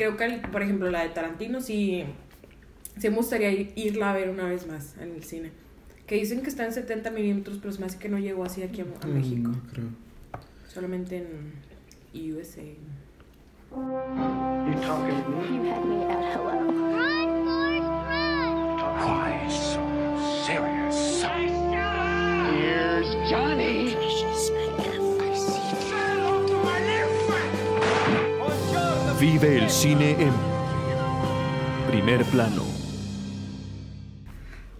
creo que, por ejemplo, la de Tarantino sí, sí me gustaría irla a ver una vez más en el cine. Que dicen que está en 70 milímetros, pero se me hace que no llegó así aquí a, a Mm, México. no creo. Solamente en USA. You talking to me? You had me at hello. Why so serious? Here's Johnny. Vive el cine en primer plano.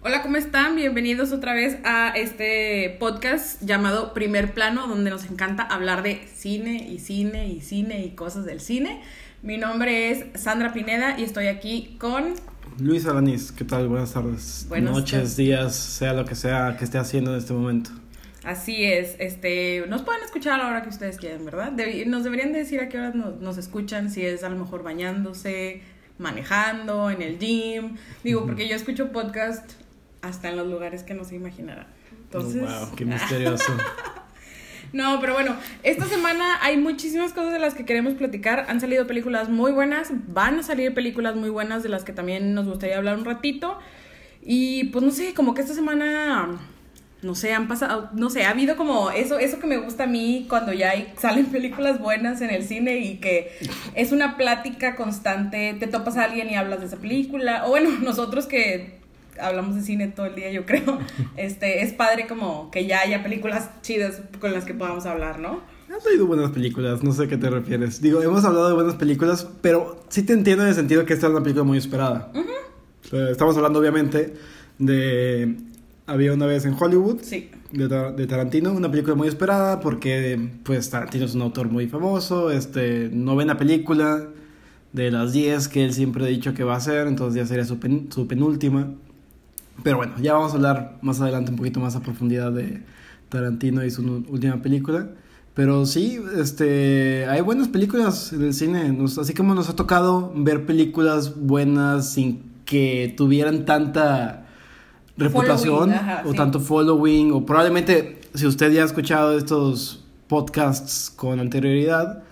Hola, ¿cómo están? Bienvenidos otra vez a este podcast llamado Primer Plano, donde nos encanta hablar de cine y cine y cine y cosas del cine. Mi nombre es Sandra Pineda y estoy aquí con... Luis Alanis, ¿qué tal? Buenas tardes. Buenas Noches, días, sea lo que sea que esté haciendo en este momento. Así es, este, nos pueden escuchar a la hora que ustedes quieran, ¿verdad? Nos deberían de decir a qué horas nos, nos escuchan, si es a lo mejor bañándose, manejando, en el gym. Digo, porque yo escucho podcast hasta en los lugares que no se imaginarán. Entonces, Oh, wow, qué misterioso. No, pero bueno, esta semana hay muchísimas cosas de las que queremos platicar. Han salido películas muy buenas, van a salir películas muy buenas de las que también nos gustaría hablar un ratito. Y pues no sé, como que esta semana, no sé, han pasado, no sé, ha habido como eso, eso que me gusta a mí cuando ya hay, salen películas buenas en el cine y que es una plática constante, te topas a alguien y hablas de esa película. O bueno, nosotros que hablamos de cine todo el día, yo creo. Este, es padre como que ya haya películas chidas con las que podamos hablar, ¿no? Han salido buenas películas, no sé a qué te refieres. Digo, hemos hablado de buenas películas, pero sí te entiendo en el sentido que esta es una película muy esperada. Estamos hablando, obviamente, de Había una vez en Hollywood. Sí. de, Ta- de Tarantino, una película muy esperada porque pues Tarantino es un autor muy famoso, este, novena película de las 10 que él siempre ha dicho que va a hacer, entonces ya sería su, pen- su penúltima. Pero bueno, ya vamos a hablar más adelante un poquito más a profundidad de Tarantino y su última película. Pero sí, este, hay buenas películas en el cine, nos- así como nos ha tocado ver películas buenas sin que tuvieran tanta reputación ajá, o sí. tanto following o probablemente si usted ya ha escuchado estos podcasts con anterioridad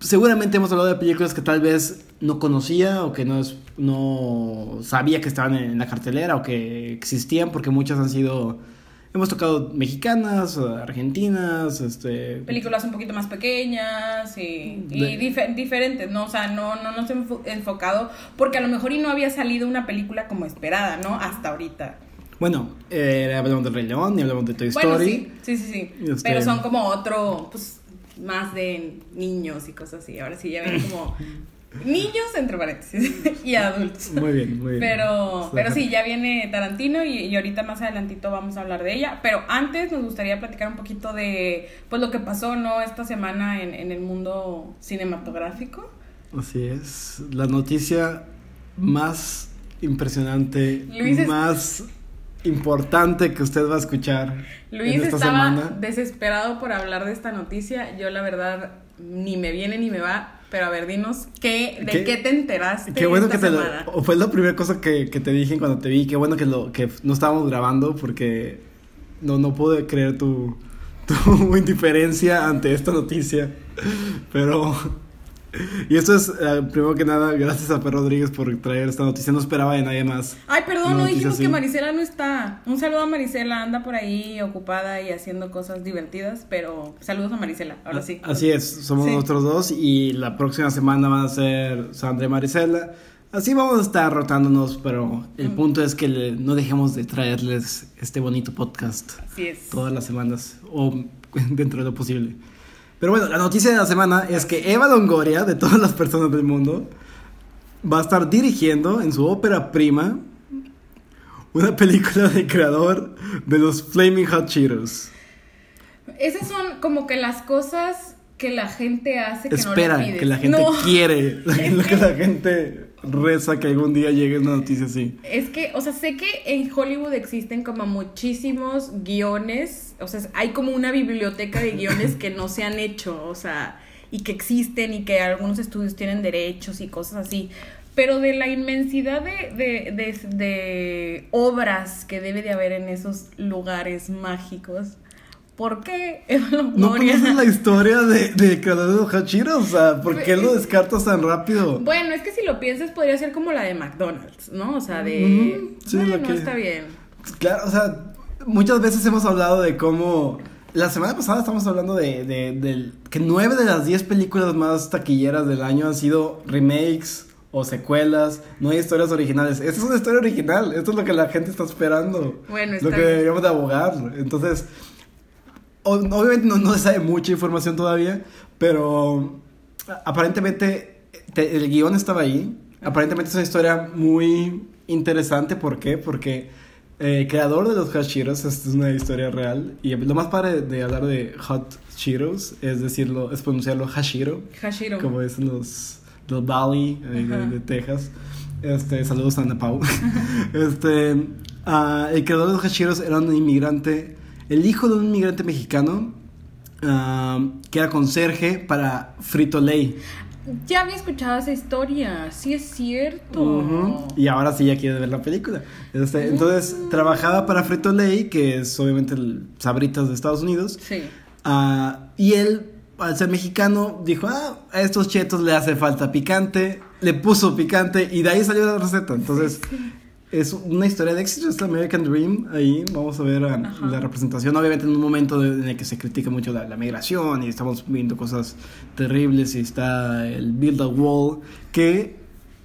seguramente hemos hablado de películas que tal vez no conocía o que no es, no sabía que estaban en la cartelera o que existían porque muchas han sido hemos tocado mexicanas argentinas este Películas un poquito más pequeñas y, y De- dife- diferentes, ¿no? O sea, no, no nos hemos enfo- enfocado porque a lo mejor y no había salido una película como esperada, ¿no? Hasta ahorita. Bueno eh, hablamos del Rey León y hablamos de Toy Bueno, Story sí, sí, sí, sí. Este- Pero son como otro, pues, más de niños y cosas así. Ahora sí ya ven como niños, entre paréntesis, y adultos. muy bien muy bien Pero, Está- pero sí, ya viene Tarantino y, y ahorita más adelantito vamos a hablar de ella. Pero antes nos gustaría platicar un poquito de pues lo que pasó, ¿no? Esta semana en, en el mundo cinematográfico. Así es, la noticia más impresionante, Luis es- más importante que usted va a escuchar Luis en esta estaba semana. desesperado por hablar de esta noticia. Yo la verdad ni me viene ni me va. Pero a ver, dinos, ¿qué, ¿de qué, ¿Qué- te enteraste Qué bueno que te lo, semana? o fue la primera cosa que, que te dije cuando te vi, qué bueno que lo que no estábamos grabando porque no no pude creer tu tu indiferencia ante esta noticia. Pero y esto es eh, primero que nada gracias a Per Rodríguez por traer esta noticia, no esperaba de nadie más. Ay, perdón, no dijimos que así. Marisela no está. Un saludo a Marisela, anda por ahí ocupada y haciendo cosas divertidas, pero saludos a Marisela, ahora sí. Así es, somos Sí. nosotros dos y la próxima semana van a ser Sandra y Marisela. Así vamos a estar rotándonos, pero el Mm. punto es que le- no dejemos de traerles este bonito podcast Así es. todas las semanas o dentro de lo posible. Pero bueno, la noticia de la semana es que Eva Longoria, de todas las personas del mundo, va a estar dirigiendo en su ópera prima una película de creador de los Flaming Hot Cheetos. Esas son como que las cosas que la gente hace que Espera, no le pides. que la gente No, quiere, lo que la gente reza que algún día llegue una noticia así. Es que, o sea, sé que en Hollywood existen como muchísimos guiones, o sea, hay como una biblioteca de guiones que no se han hecho, o sea, y que existen y que algunos estudios tienen derechos y cosas así. Pero de la inmensidad de, de, de, de obras que debe de haber en esos lugares mágicos, ¿por qué Eva ¿No conoces la historia de, de creador de Hachiro? O sea, ¿por qué lo descartas tan rápido? Bueno, es que si lo piensas podría ser como la de McDonald's, ¿no? O sea, de... Ujú, sí, bueno, la que- está bien. Claro, o sea, muchas veces hemos hablado de cómo. La semana pasada estamos hablando de, de- del- que nueve de las diez películas más taquilleras del año han sido remakes o secuelas, no hay historias originales. Esta es una historia original, esto es lo que la gente está esperando. Bueno, lo está que bien. deberíamos de abogar. Entonces, obviamente no, no se sabe mucha información todavía, pero aparentemente te- el guion estaba ahí. Aparentemente es una historia muy interesante. ¿Por qué? Porque eh, el creador de los Hot Cheetos, es una historia real. Y lo más padre de hablar de Hot Cheetos es decirlo, es pronunciarlo Hashiro, Hashiro. como dicen los, Valley eh, de, Ajá. de Texas. Este, saludos a Ana Pau. este, ah, el creador de los Hashiros era un inmigrante, el hijo de un inmigrante mexicano ah, que era conserje para Frito Lay. Ya había escuchado esa historia, sí es cierto. Y ahora sí ya quiere ver la película. Este, entonces trabajaba para Frito Lay, que es obviamente el Sabritas de Estados Unidos. Sí. Ah, y él, al ser mexicano, dijo, ah, a estos chetos le hace falta picante, le puso picante y de ahí salió la receta. Entonces, es una historia de éxito, es la American Dream. Ahí vamos a ver la representación, obviamente en un momento de- en el que se critica mucho la, la migración y estamos viendo cosas terribles y está el Build a Wall, que...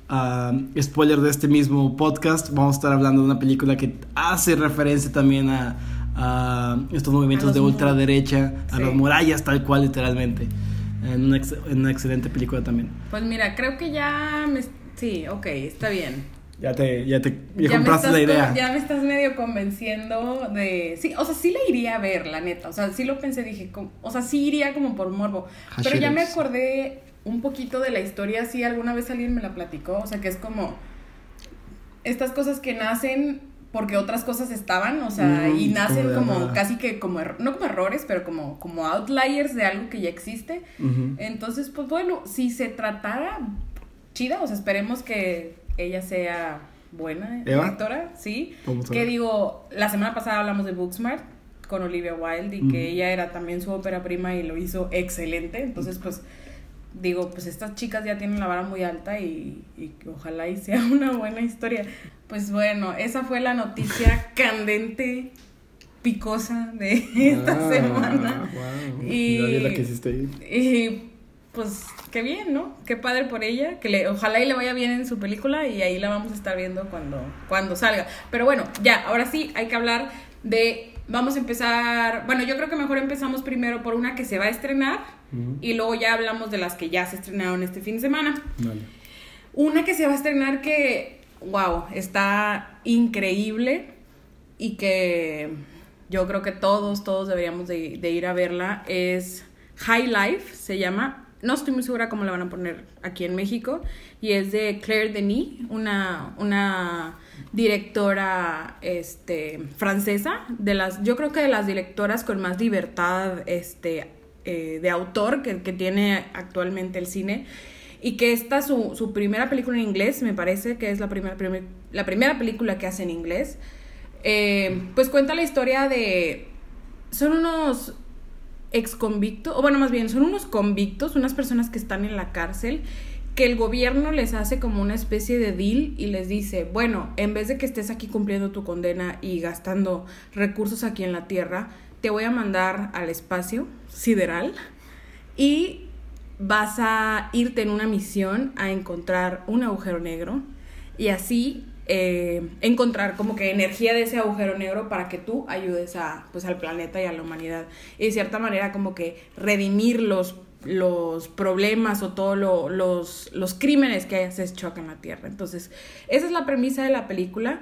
ah, spoiler de este mismo podcast, vamos a estar hablando de una película que hace referencia también a, a estos movimientos de ultraderecha, a Sí. las murallas tal cual literalmente. En una, ex- en una excelente película también. Pues mira, creo que ya me... Sí, ok, está bien. Ya te, ya te ya Ya me, compraste estás la idea. ya me estás medio convenciendo de... Sí, o sea, sí la iría a ver, la neta. O sea, sí lo pensé, dije, como- o sea, sí iría como por morbo. Pero ya me acordé un poquito de la historia, sí, alguna vez alguien me la platicó. O sea, que es como estas cosas que nacen porque otras cosas estaban, o sea, Mm, y nacen como casi que como, erro- no como errores, pero como, como outliers de algo que ya existe. Entonces, pues bueno, si se tratara chida, o sea, esperemos que ella sea buena ¿Eva? directora, sí. Que digo, la semana pasada hablamos de Booksmart con Olivia Wilde y que ella era también su ópera prima y lo hizo excelente. Entonces, pues digo, pues estas chicas ya tienen la vara muy alta y, ojalá y sea una buena historia. Pues bueno, esa fue la noticia candente, picosa de esta Ah, semana. wow. La que. Y pues qué bien, ¿no? Qué padre por ella, que le, ojalá y le vaya bien en su película y ahí la vamos a estar viendo cuando, cuando salga. Pero bueno, ya, ahora sí hay que hablar de, vamos a empezar, bueno, yo creo que mejor empezamos primero por una que se va a estrenar y luego ya hablamos de las que ya se estrenaron este fin de semana. Vale. Una que se va a estrenar que, wow, está increíble y que yo creo que todos, todos deberíamos de, de ir a verla es High Life, se llama. No estoy muy segura cómo la van a poner aquí en México. Y es de Claire Denis, una, una directora este, francesa. De las, yo creo que de las directoras con más libertad este, eh, de autor que, que tiene actualmente el cine. Y que esta, su, su primera película en inglés, me parece que es la primera, primer- la primera película que hace en inglés. eh, pues cuenta la historia de... Son unos ex convictos, o bueno, más bien, son unos convictos, unas personas que están en la cárcel, que el gobierno les hace como una especie de deal y les dice, bueno, en vez de que estés aquí cumpliendo tu condena y gastando recursos aquí en la Tierra, te voy a mandar al espacio sideral y vas a irte en una misión a encontrar un agujero negro y así eh, encontrar como que energía de ese agujero negro para que tú ayudes a, pues, al planeta y a la humanidad. Y de cierta manera como que redimir los, los problemas o todos lo- los, los crímenes que hayas hecho acá en la Tierra. Entonces, esa es la premisa de la película.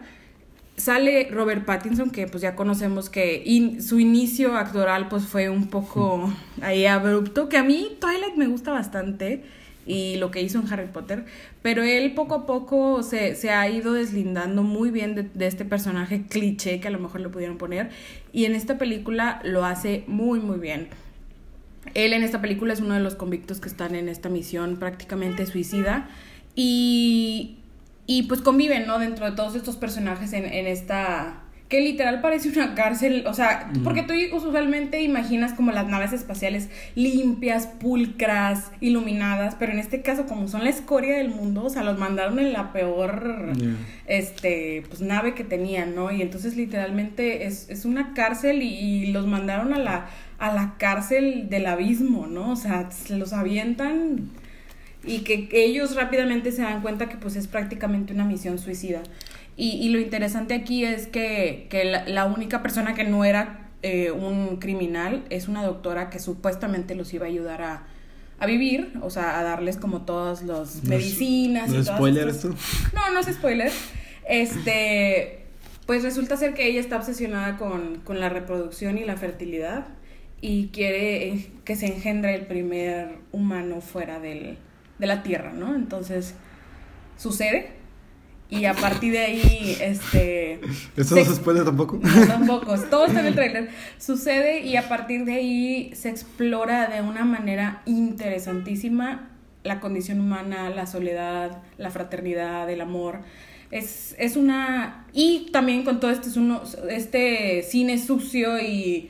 Sale Robert Pattinson, que pues ya conocemos que in- su inicio actoral pues fue un poco ahí abrupto, que a mí Twilight me gusta bastante y lo que hizo en Harry Potter, pero él poco a poco se, se ha ido deslindando muy bien de, de este personaje cliché que a lo mejor le pudieron poner y en esta película lo hace muy muy bien. Él en esta película es uno de los convictos que están en esta misión prácticamente suicida y, y pues conviven, ¿no? Dentro de todos estos personajes en, en esta que literal parece una cárcel, o sea, Mm. porque tú usualmente imaginas como las naves espaciales limpias, pulcras, iluminadas, pero en este caso como son la escoria del mundo, o sea, los mandaron en la peor este pues nave que tenían, ¿no? Y entonces literalmente es, es una cárcel y, y los mandaron a la a la cárcel del abismo, ¿no? O sea, se los avientan y que ellos rápidamente se dan cuenta que pues es prácticamente una misión suicida. Y, y lo interesante aquí es que, que la, la única persona que no era eh, un criminal es una doctora que supuestamente los iba a ayudar a, a vivir, o sea, a darles como todas las No medicinas. ¿No y es todas spoiler estas- esto? no, no es spoiler. Este, pues resulta ser que ella está obsesionada con, con la reproducción y la fertilidad y quiere eh, que se engendre el primer humano fuera del, de la Tierra, ¿no? Entonces, sucede y a partir de ahí, este... ¿Esto se- no es spoiler tampoco? no, tampoco, todo está en el trailer. Sucede y a partir de ahí se explora de una manera interesantísima la condición humana, la soledad, la fraternidad, el amor. Es, es una... Y también con todo este, es uno- este cine sucio y,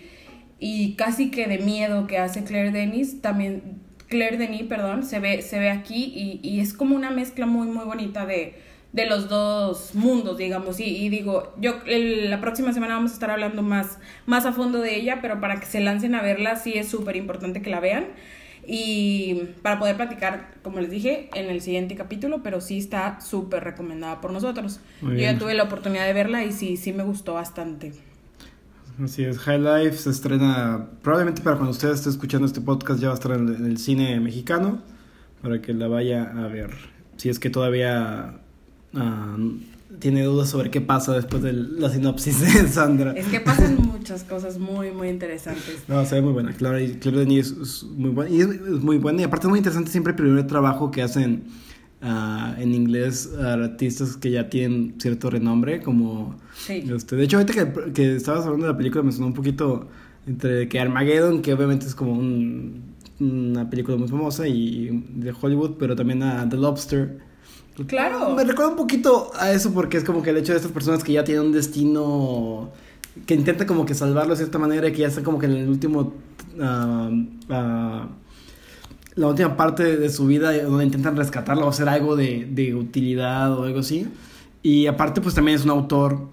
y casi que de miedo que hace Claire Denis, también... Claire Denis, perdón, se ve, se ve aquí y, y es como una mezcla muy, muy bonita de, de los dos mundos, digamos. Y, y digo, yo el- la próxima semana vamos a estar hablando más, más a fondo de ella, pero para que se lancen a verla sí es súper importante que la vean. Y para poder platicar, como les dije, en el siguiente capítulo, pero sí está súper recomendada por nosotros. Yo ya tuve la oportunidad de verla y sí, sí me gustó bastante. Así es, High Life se estrena probablemente para cuando usted esté escuchando este podcast ya va a estar en el cine mexicano para que la vaya a ver. Si es que todavía ah, tiene dudas sobre qué pasa después de la sinopsis de Sandra. Es que pasan muchas cosas muy, muy interesantes. No, se ve muy buena. Claro, y Claire Denis es, muy buena. Y es, es muy buena. Y aparte es muy interesante siempre el primer trabajo que hacen ah, en inglés artistas que ya tienen cierto renombre, como... Sí. Este, de hecho, ahorita que, que estabas hablando de la película me sonó un poquito entre que Armageddon, que obviamente es como un- una película muy famosa y de Hollywood, pero también a The Lobster. Claro. Me recuerda un poquito a eso porque es como que el hecho de estas personas que ya tienen un destino que intenta como que salvarlo de cierta manera y que ya están como que en el último ah, ah, la última parte de su vida donde intentan rescatarlo o hacer algo de, de utilidad o algo así y aparte pues también es un autor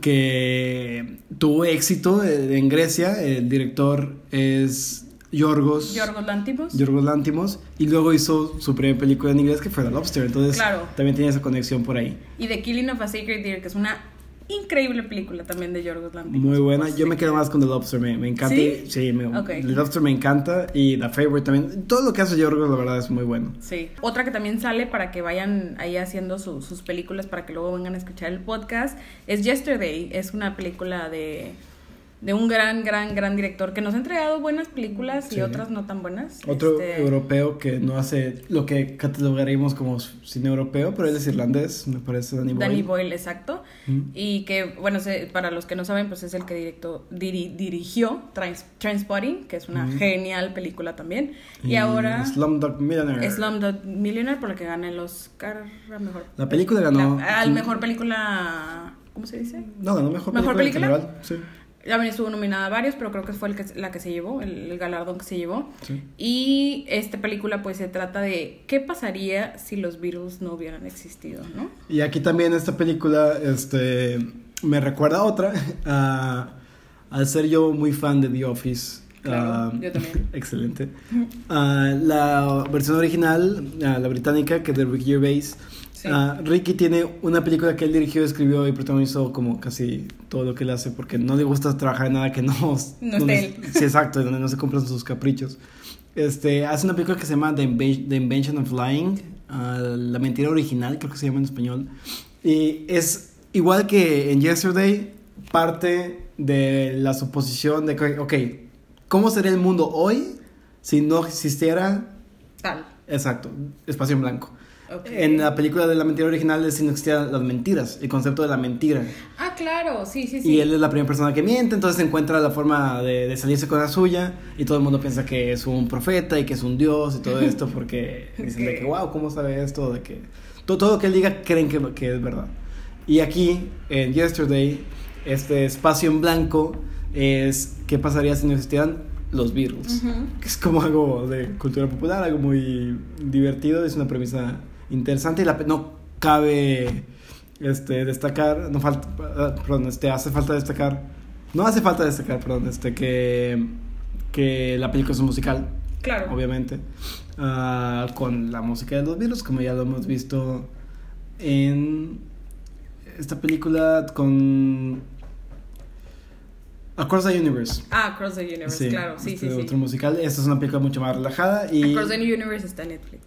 que tuvo éxito en Grecia el director es Yorgos Yorgos Lantimos. Yorgos Lantimos y luego hizo su primera película en inglés que fue The Lobster entonces Claro. también tiene esa conexión por ahí Y The Killing of a Sacred Deer, que es una increíble película también de Yorgos Lanthimos. muy buena Pues, yo me quedo más con The Lobster me, me encanta ¿Sí? y- sí me. The Lobster me encanta y The Favorite también todo lo que hace Yorgos la verdad es muy bueno Sí. Otra que también sale para que vayan ahí haciendo su- sus películas para que luego vengan a escuchar el podcast es Yesterday. Es una película de, de un gran, gran, gran director que nos ha entregado buenas películas Sí. y otras no tan buenas. Otro Este, europeo que no hace lo que catalogaríamos como cine europeo, pero él es irlandés, me parece Danny Boyle. Danny Boyle, exacto. Mm. Y que, bueno, se- para los que no saben, pues es el que directo, diri- dirigió Trans Transpotting, que es una Mm. genial película también. Y, ahora Slumdog Millionaire. Slumdog Millionaire, por la que gana el Oscar a mejor. La película ganó- la- al mejor película. ¿Cómo se dice? No, ganó mejor, ¿Mejor película, en general, Sí. También estuvo nominada a varios, pero creo que fue el que, la que se llevó, el, el galardón que se llevó. Sí. Y esta película, pues se trata de qué pasaría si los Beatles no hubieran existido, ¿no? Y aquí también esta película este, me recuerda a otra, a- al ser yo muy fan de The Office. Claro, ah, yo también. Excelente. Ah, la versión original, ah, la británica, que es de Ricky Gervais. Sí. ah, Ricky tiene una película que él dirigió, escribió y protagonizó como casi todo lo que él hace porque no le gusta trabajar en nada que no... No él. Sí, exacto, donde no se cumplan sus caprichos. Este, hace una película que se llama The, Inven- The Invention of Lying, ah, La mentira original, creo que se llama en español. Y es igual que en Yesterday, parte de la suposición de que, ok, ¿cómo sería el mundo hoy si no existiera, Tal. exacto, espacio en blanco? Ok. En la película de la mentira original es si no existieran las mentiras, el concepto de la mentira. Ah, claro, sí, sí, sí. Y él es la primera persona que miente, entonces encuentra la forma de, de salirse con la suya y todo el mundo piensa que es un profeta y que es un dios y todo esto porque dicen de que, wow, ¿cómo sabe esto? De que todo, todo lo que él diga creen que, que es verdad. Y aquí, en Yesterday, este espacio en blanco es qué pasaría si no existieran los Beatles. Que es como algo de cultura popular, algo muy divertido, es una premisa interesante y la, no cabe este, destacar, no falta, ah, perdón, este, hace falta destacar, no hace falta destacar, perdón, este, que, que la película es un musical, Claro. obviamente, ah, con la música de los Beatles, como ya lo hemos visto en esta película con Across the Universe. Ah, Across the Universe, claro, sí, este sí, sí. Otro musical. Esta es una película mucho más relajada y Across the Universe está en Netflix.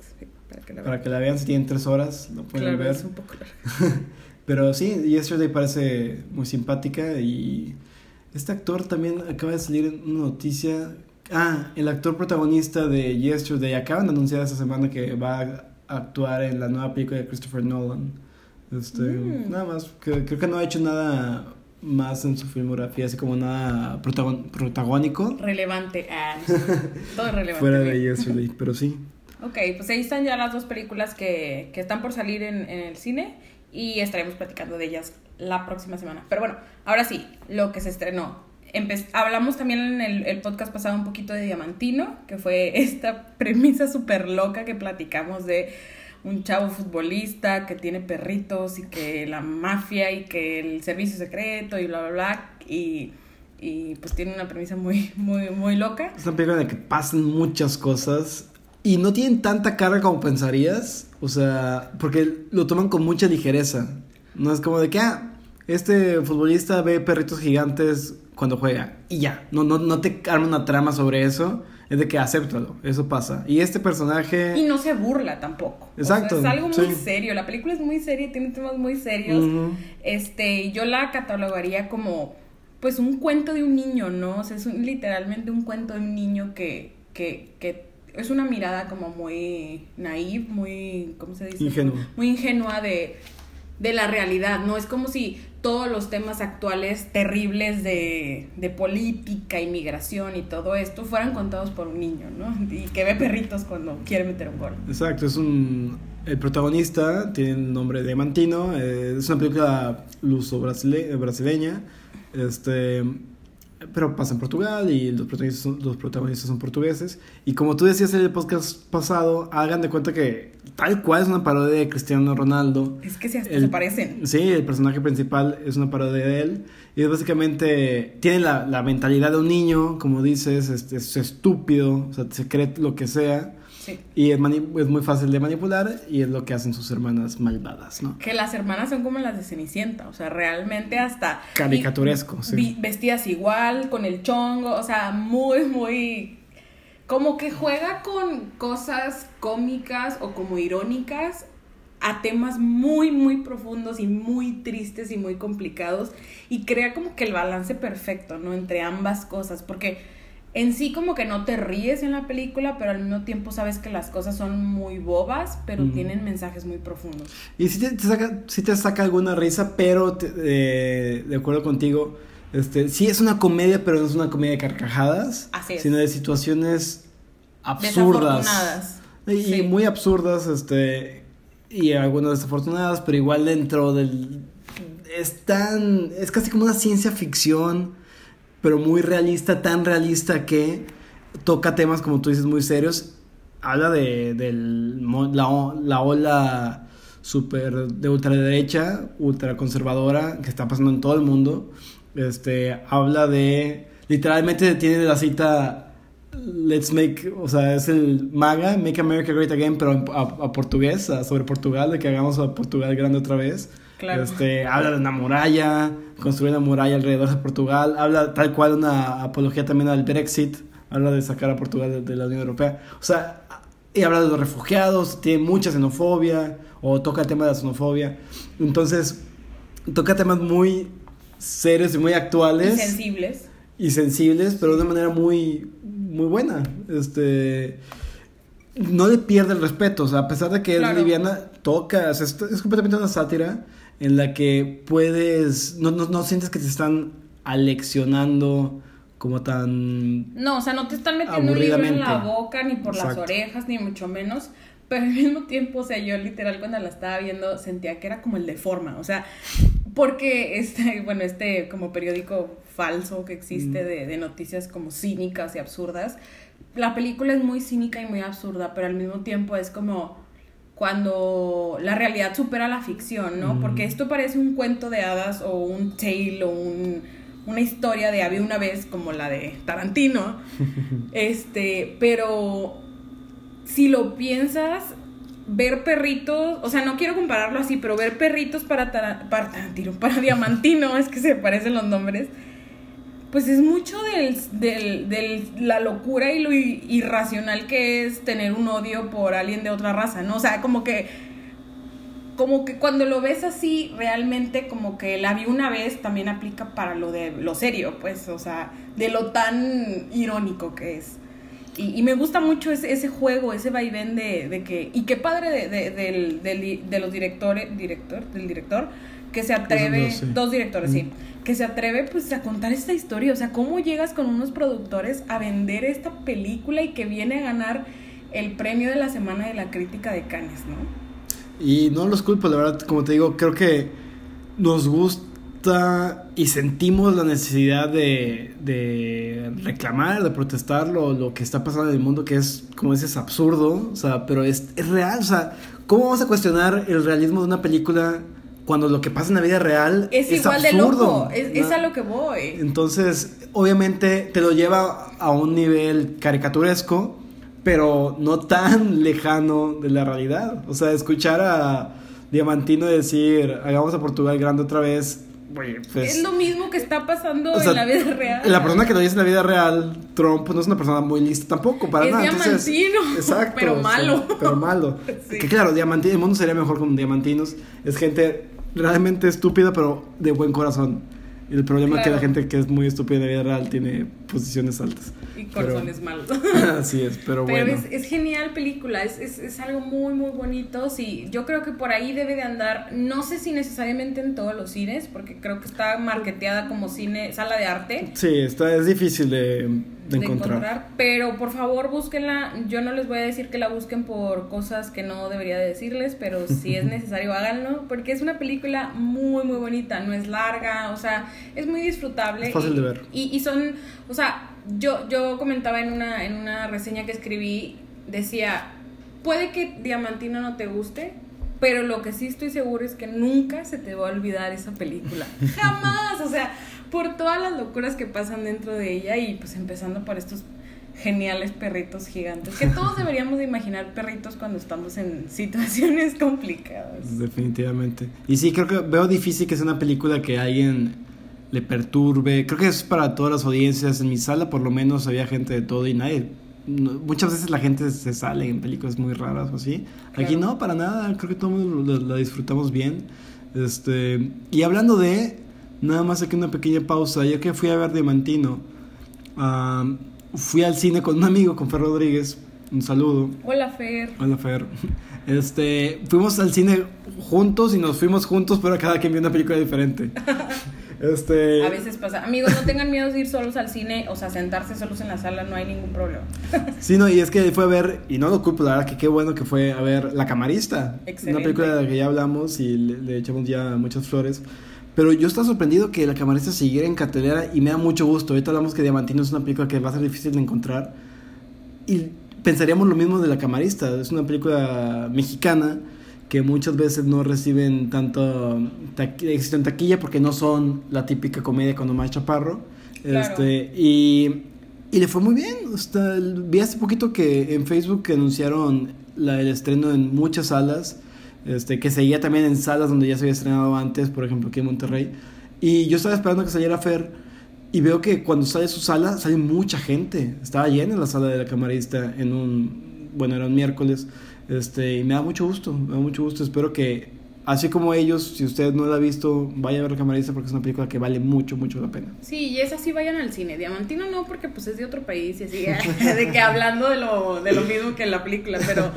Para que la para vean. que la vean si tienen tres horas lo pueden Claro, ver. es un poco largo. Pero sí, Yesterday parece muy simpática y este actor también acaba de salir en una noticia. Ah, el actor protagonista de Yesterday acaban de anunciar esta semana que va a actuar en la nueva película de Christopher Nolan. Este, Mm. nada más, que- creo que no ha hecho nada más en su filmografía, así como nada protagon- protagónico Relevante. Ah, todo relevante. fuera de. Yesterday, pero sí. Ok, pues ahí están ya las dos películas que, que están por salir en, en el cine y estaremos platicando de ellas la próxima semana. Pero bueno, ahora sí, lo que se estrenó. Empe- hablamos también en el, el podcast pasado un poquito de Diamantino, que fue esta premisa súper loca que platicamos de un chavo futbolista que tiene perritos y que la mafia y que el servicio secreto y bla, bla, bla. Y, y pues tiene una premisa muy, muy, muy loca. Es una película la que pasan muchas cosas y no tienen tanta carga como pensarías. O sea, porque lo toman con mucha ligereza. No es como de que, ah, este futbolista ve perritos gigantes cuando juega y ya. No, no, no te arma una trama sobre eso. Es de que acéptalo, eso pasa. Y este personaje. Y no se burla tampoco. O sea, Exacto, es algo muy sí. serio. La película es muy seria, tiene temas muy serios. Ujú. Este, yo la catalogaría como pues un cuento de un niño, ¿no? O sea, es un- literalmente un cuento de un niño que, que, que es una mirada como muy naive, muy, ¿cómo se dice? Ingenua. Muy ingenua de, de la realidad, ¿no? Es como si todos los temas actuales terribles de, de política, inmigración y todo esto fueran contados por un niño, ¿no? Y que ve perritos cuando quiere meter un gol. Exacto, es un. El protagonista tiene el nombre de Mantino. eh, es una película luso brasile- brasileña. Este. Pero pasa en Portugal y los protagonistas, son, los protagonistas son portugueses. Y como tú decías en el podcast pasado, hagan de cuenta que tal cual es una parodia de Cristiano Ronaldo. Es que se, El- se parecen. Sí, el personaje principal es una parodia de él. Y es básicamente. Tiene la, la mentalidad de un niño, como dices, este, es estúpido, o sea, se cree lo que sea. Sí. Y es, es muy fácil de manipular y es lo que hacen sus hermanas malvadas, ¿no? Que las hermanas son como las de Cenicienta, o sea, realmente hasta... Caricaturesco, y- sí. vi- Vestidas igual, con el chongo, o sea, muy, muy... Como que juega con cosas cómicas o como irónicas a temas muy, muy profundos y muy tristes y muy complicados y crea como que el balance perfecto, ¿no? Entre ambas cosas, porque en sí como que no te ríes en la película, pero al mismo tiempo sabes que las cosas son muy bobas, pero Mm. tienen mensajes muy profundos. Y sí te, te saca, sí te saca alguna risa, pero te- eh, de acuerdo contigo, este, sí es una comedia, pero no es una comedia de carcajadas, Así es. sino de situaciones absurdas. Y, Sí. y muy absurdas, este, y algunas desafortunadas, pero igual dentro del... Es tan... Es casi como una ciencia ficción, pero muy realista, tan realista que toca temas, como tú dices, muy serios. Habla de mo- la, la ola super de ultraderecha, ultraconservadora, que está pasando en todo el mundo. Este, habla de... Literalmente tiene la cita Let's make, o sea, es el MAGA, Make America Great Again, pero a, portugués, sobre Portugal, de que hagamos a Portugal grande otra vez. Claro. Este, habla de una muralla, construir una muralla alrededor de Portugal, habla tal cual una apología también al Brexit, habla de sacar a Portugal de, de la Unión Europea. O sea, y habla de los refugiados, tiene mucha xenofobia, o toca el tema de la xenofobia. Entonces, toca temas muy serios y muy Y actuales sensibles. y sensibles, pero de una manera muy, muy buena. Este. No le pierde el respeto, o sea, a pesar de que Claro. es liviana, toca, o sea, es, es completamente una sátira en la que puedes, no, no, no sientes que te están aleccionando como tan... No, o sea, no te están metiendo un libro en la boca, ni por las orejas, ni mucho menos. Pero al mismo tiempo, o sea, yo literal cuando la estaba viendo sentía que era como el de forma. O sea, Porque este, bueno, este como periódico falso que existe de, de noticias como cínicas y absurdas, la película es muy cínica y muy absurda, pero al mismo tiempo es como cuando la realidad supera la ficción, ¿no? Porque esto parece un cuento de hadas o un tale o un- una historia de había una vez como la de Tarantino. este, pero si lo piensas, ver perritos, o sea, no quiero compararlo así, pero ver perritos para, para Tarantino, para Diamantino, es que se parecen los nombres, pues es mucho del, del- la locura y lo irracional que es tener un odio por alguien de otra raza, ¿no? O sea, como que como que cuando lo ves así, realmente como que la vi una vez también aplica para lo de lo serio, pues, o sea, de lo tan irónico que es. Y, y me gusta mucho ese, ese juego, ese vaivén de, de que, y qué padre de, de, del- del- de los directores, director, del director, que se atreve, dos, sí. dos directores, sí, que se atreve pues a contar esta historia, o sea, cómo llegas con unos productores a vender esta película y que viene a ganar el premio de la Semana de la Crítica de Cannes, ¿no? Y no los culpo, la verdad, como te digo, creo que nos gusta y sentimos la necesidad de, de reclamar, de protestar lo, lo que está pasando en el mundo, que es, como dices, absurdo, o sea, pero es, es real, o sea, ¿cómo vamos a cuestionar el realismo de una película cuando lo que pasa en la vida real Es, igual de loco, es, es a lo que voy. Entonces, obviamente te lo lleva a un nivel caricaturesco, pero no tan lejano de la realidad. O sea, escuchar a Diamantino decir, hagamos a Portugal grande otra vez, pues... es lo mismo que está pasando o sea, en la vida real. La persona que lo dice en la vida real, Trump, pues no es una persona muy lista tampoco, para Es nada. Entonces, diamantino, exacto. pero o sea, malo. pero malo. Sí. Que claro, diamantino, el mundo sería mejor con diamantinos. Es gente realmente estúpida, pero de buen corazón. Y el problema es que la Claro. gente que es muy estúpida en vida real tiene posiciones altas. Y Pero- corazones malos. Así es, pero, Pero bueno. es, es genial película, es, es, es algo muy, muy bonito. Sí, yo creo que por ahí debe de andar, no sé si necesariamente en todos los cines, porque creo que está marketeada como cine, sala de arte. Sí, está, es difícil de, de encontrar. pero por favor búsquenla. Yo no les voy a decir que la busquen por cosas que no debería de decirles, pero si es necesario háganlo, porque es una película muy muy bonita, no es larga, o sea, es muy disfrutable. Es fácil y, de ver. Y, y son, o sea, yo, yo comentaba en una, en una reseña que escribí, decía, puede que Diamantino no te guste, pero lo que sí estoy seguro es que nunca se te va a olvidar esa película. Jamás, o sea, por todas las locuras que pasan dentro de ella y pues empezando por estos geniales perritos gigantes, que todos deberíamos de imaginar perritos cuando estamos en situaciones complicadas. Definitivamente. Y sí, creo que veo difícil que sea una película que a alguien le perturbe. Creo que es para todas las audiencias. En mi sala, por lo menos, había gente de todo y nadie. muchas veces la gente se sale en películas muy raras o así. Aquí no, para nada. Creo que todo el mundo lo- la disfrutamos bien. Este, y hablando de, nada más aquí una pequeña pausa. Yo que fui a ver Diamantino, ah, fui al cine con un amigo, con Fer Rodríguez. Un saludo. Hola Fer. Hola Fer. Este, fuimos al cine juntos y nos fuimos juntos, pero cada quien vio una película diferente. Este, A veces pasa. Amigos, no tengan miedo de ir solos al cine, o sea, sentarse solos en la sala, no hay ningún problema. sí, no, y es que fue a ver, y no lo culpo, la verdad que qué bueno que fue a ver La Camarista. Excelente. Una película de la que ya hablamos y le, le echamos ya muchas flores. Pero yo estaba sorprendido que La Camarista siguiera en cartelera y me da mucho gusto. Ahorita hablamos que Diamantino es una película que va a ser difícil de encontrar. Y pensaríamos lo mismo de La Camarista. Es una película mexicana que muchas veces no reciben tanto éxito en taquilla porque no son la típica comedia con Omar Chaparro. Claro. Este, y, y le fue muy bien. Sea, vi hace poquito que en Facebook anunciaron la- el estreno en muchas salas. Este, que seguía también en salas donde ya se había estrenado antes, por ejemplo aquí en Monterrey. Y yo estaba esperando que saliera Fer y veo que cuando sale su sala sale mucha gente. Estaba llena la sala de la camarista en un, bueno, era un miércoles. Este, y me da mucho gusto, me da mucho gusto. Espero que, así como ellos, si usted no la ha visto, vaya a ver la camarista porque es una película que vale mucho, mucho la pena. Sí, y es así, vayan al cine. Diamantino no, porque pues es de otro país y así, de que hablando de lo, de lo mismo que en la película, pero,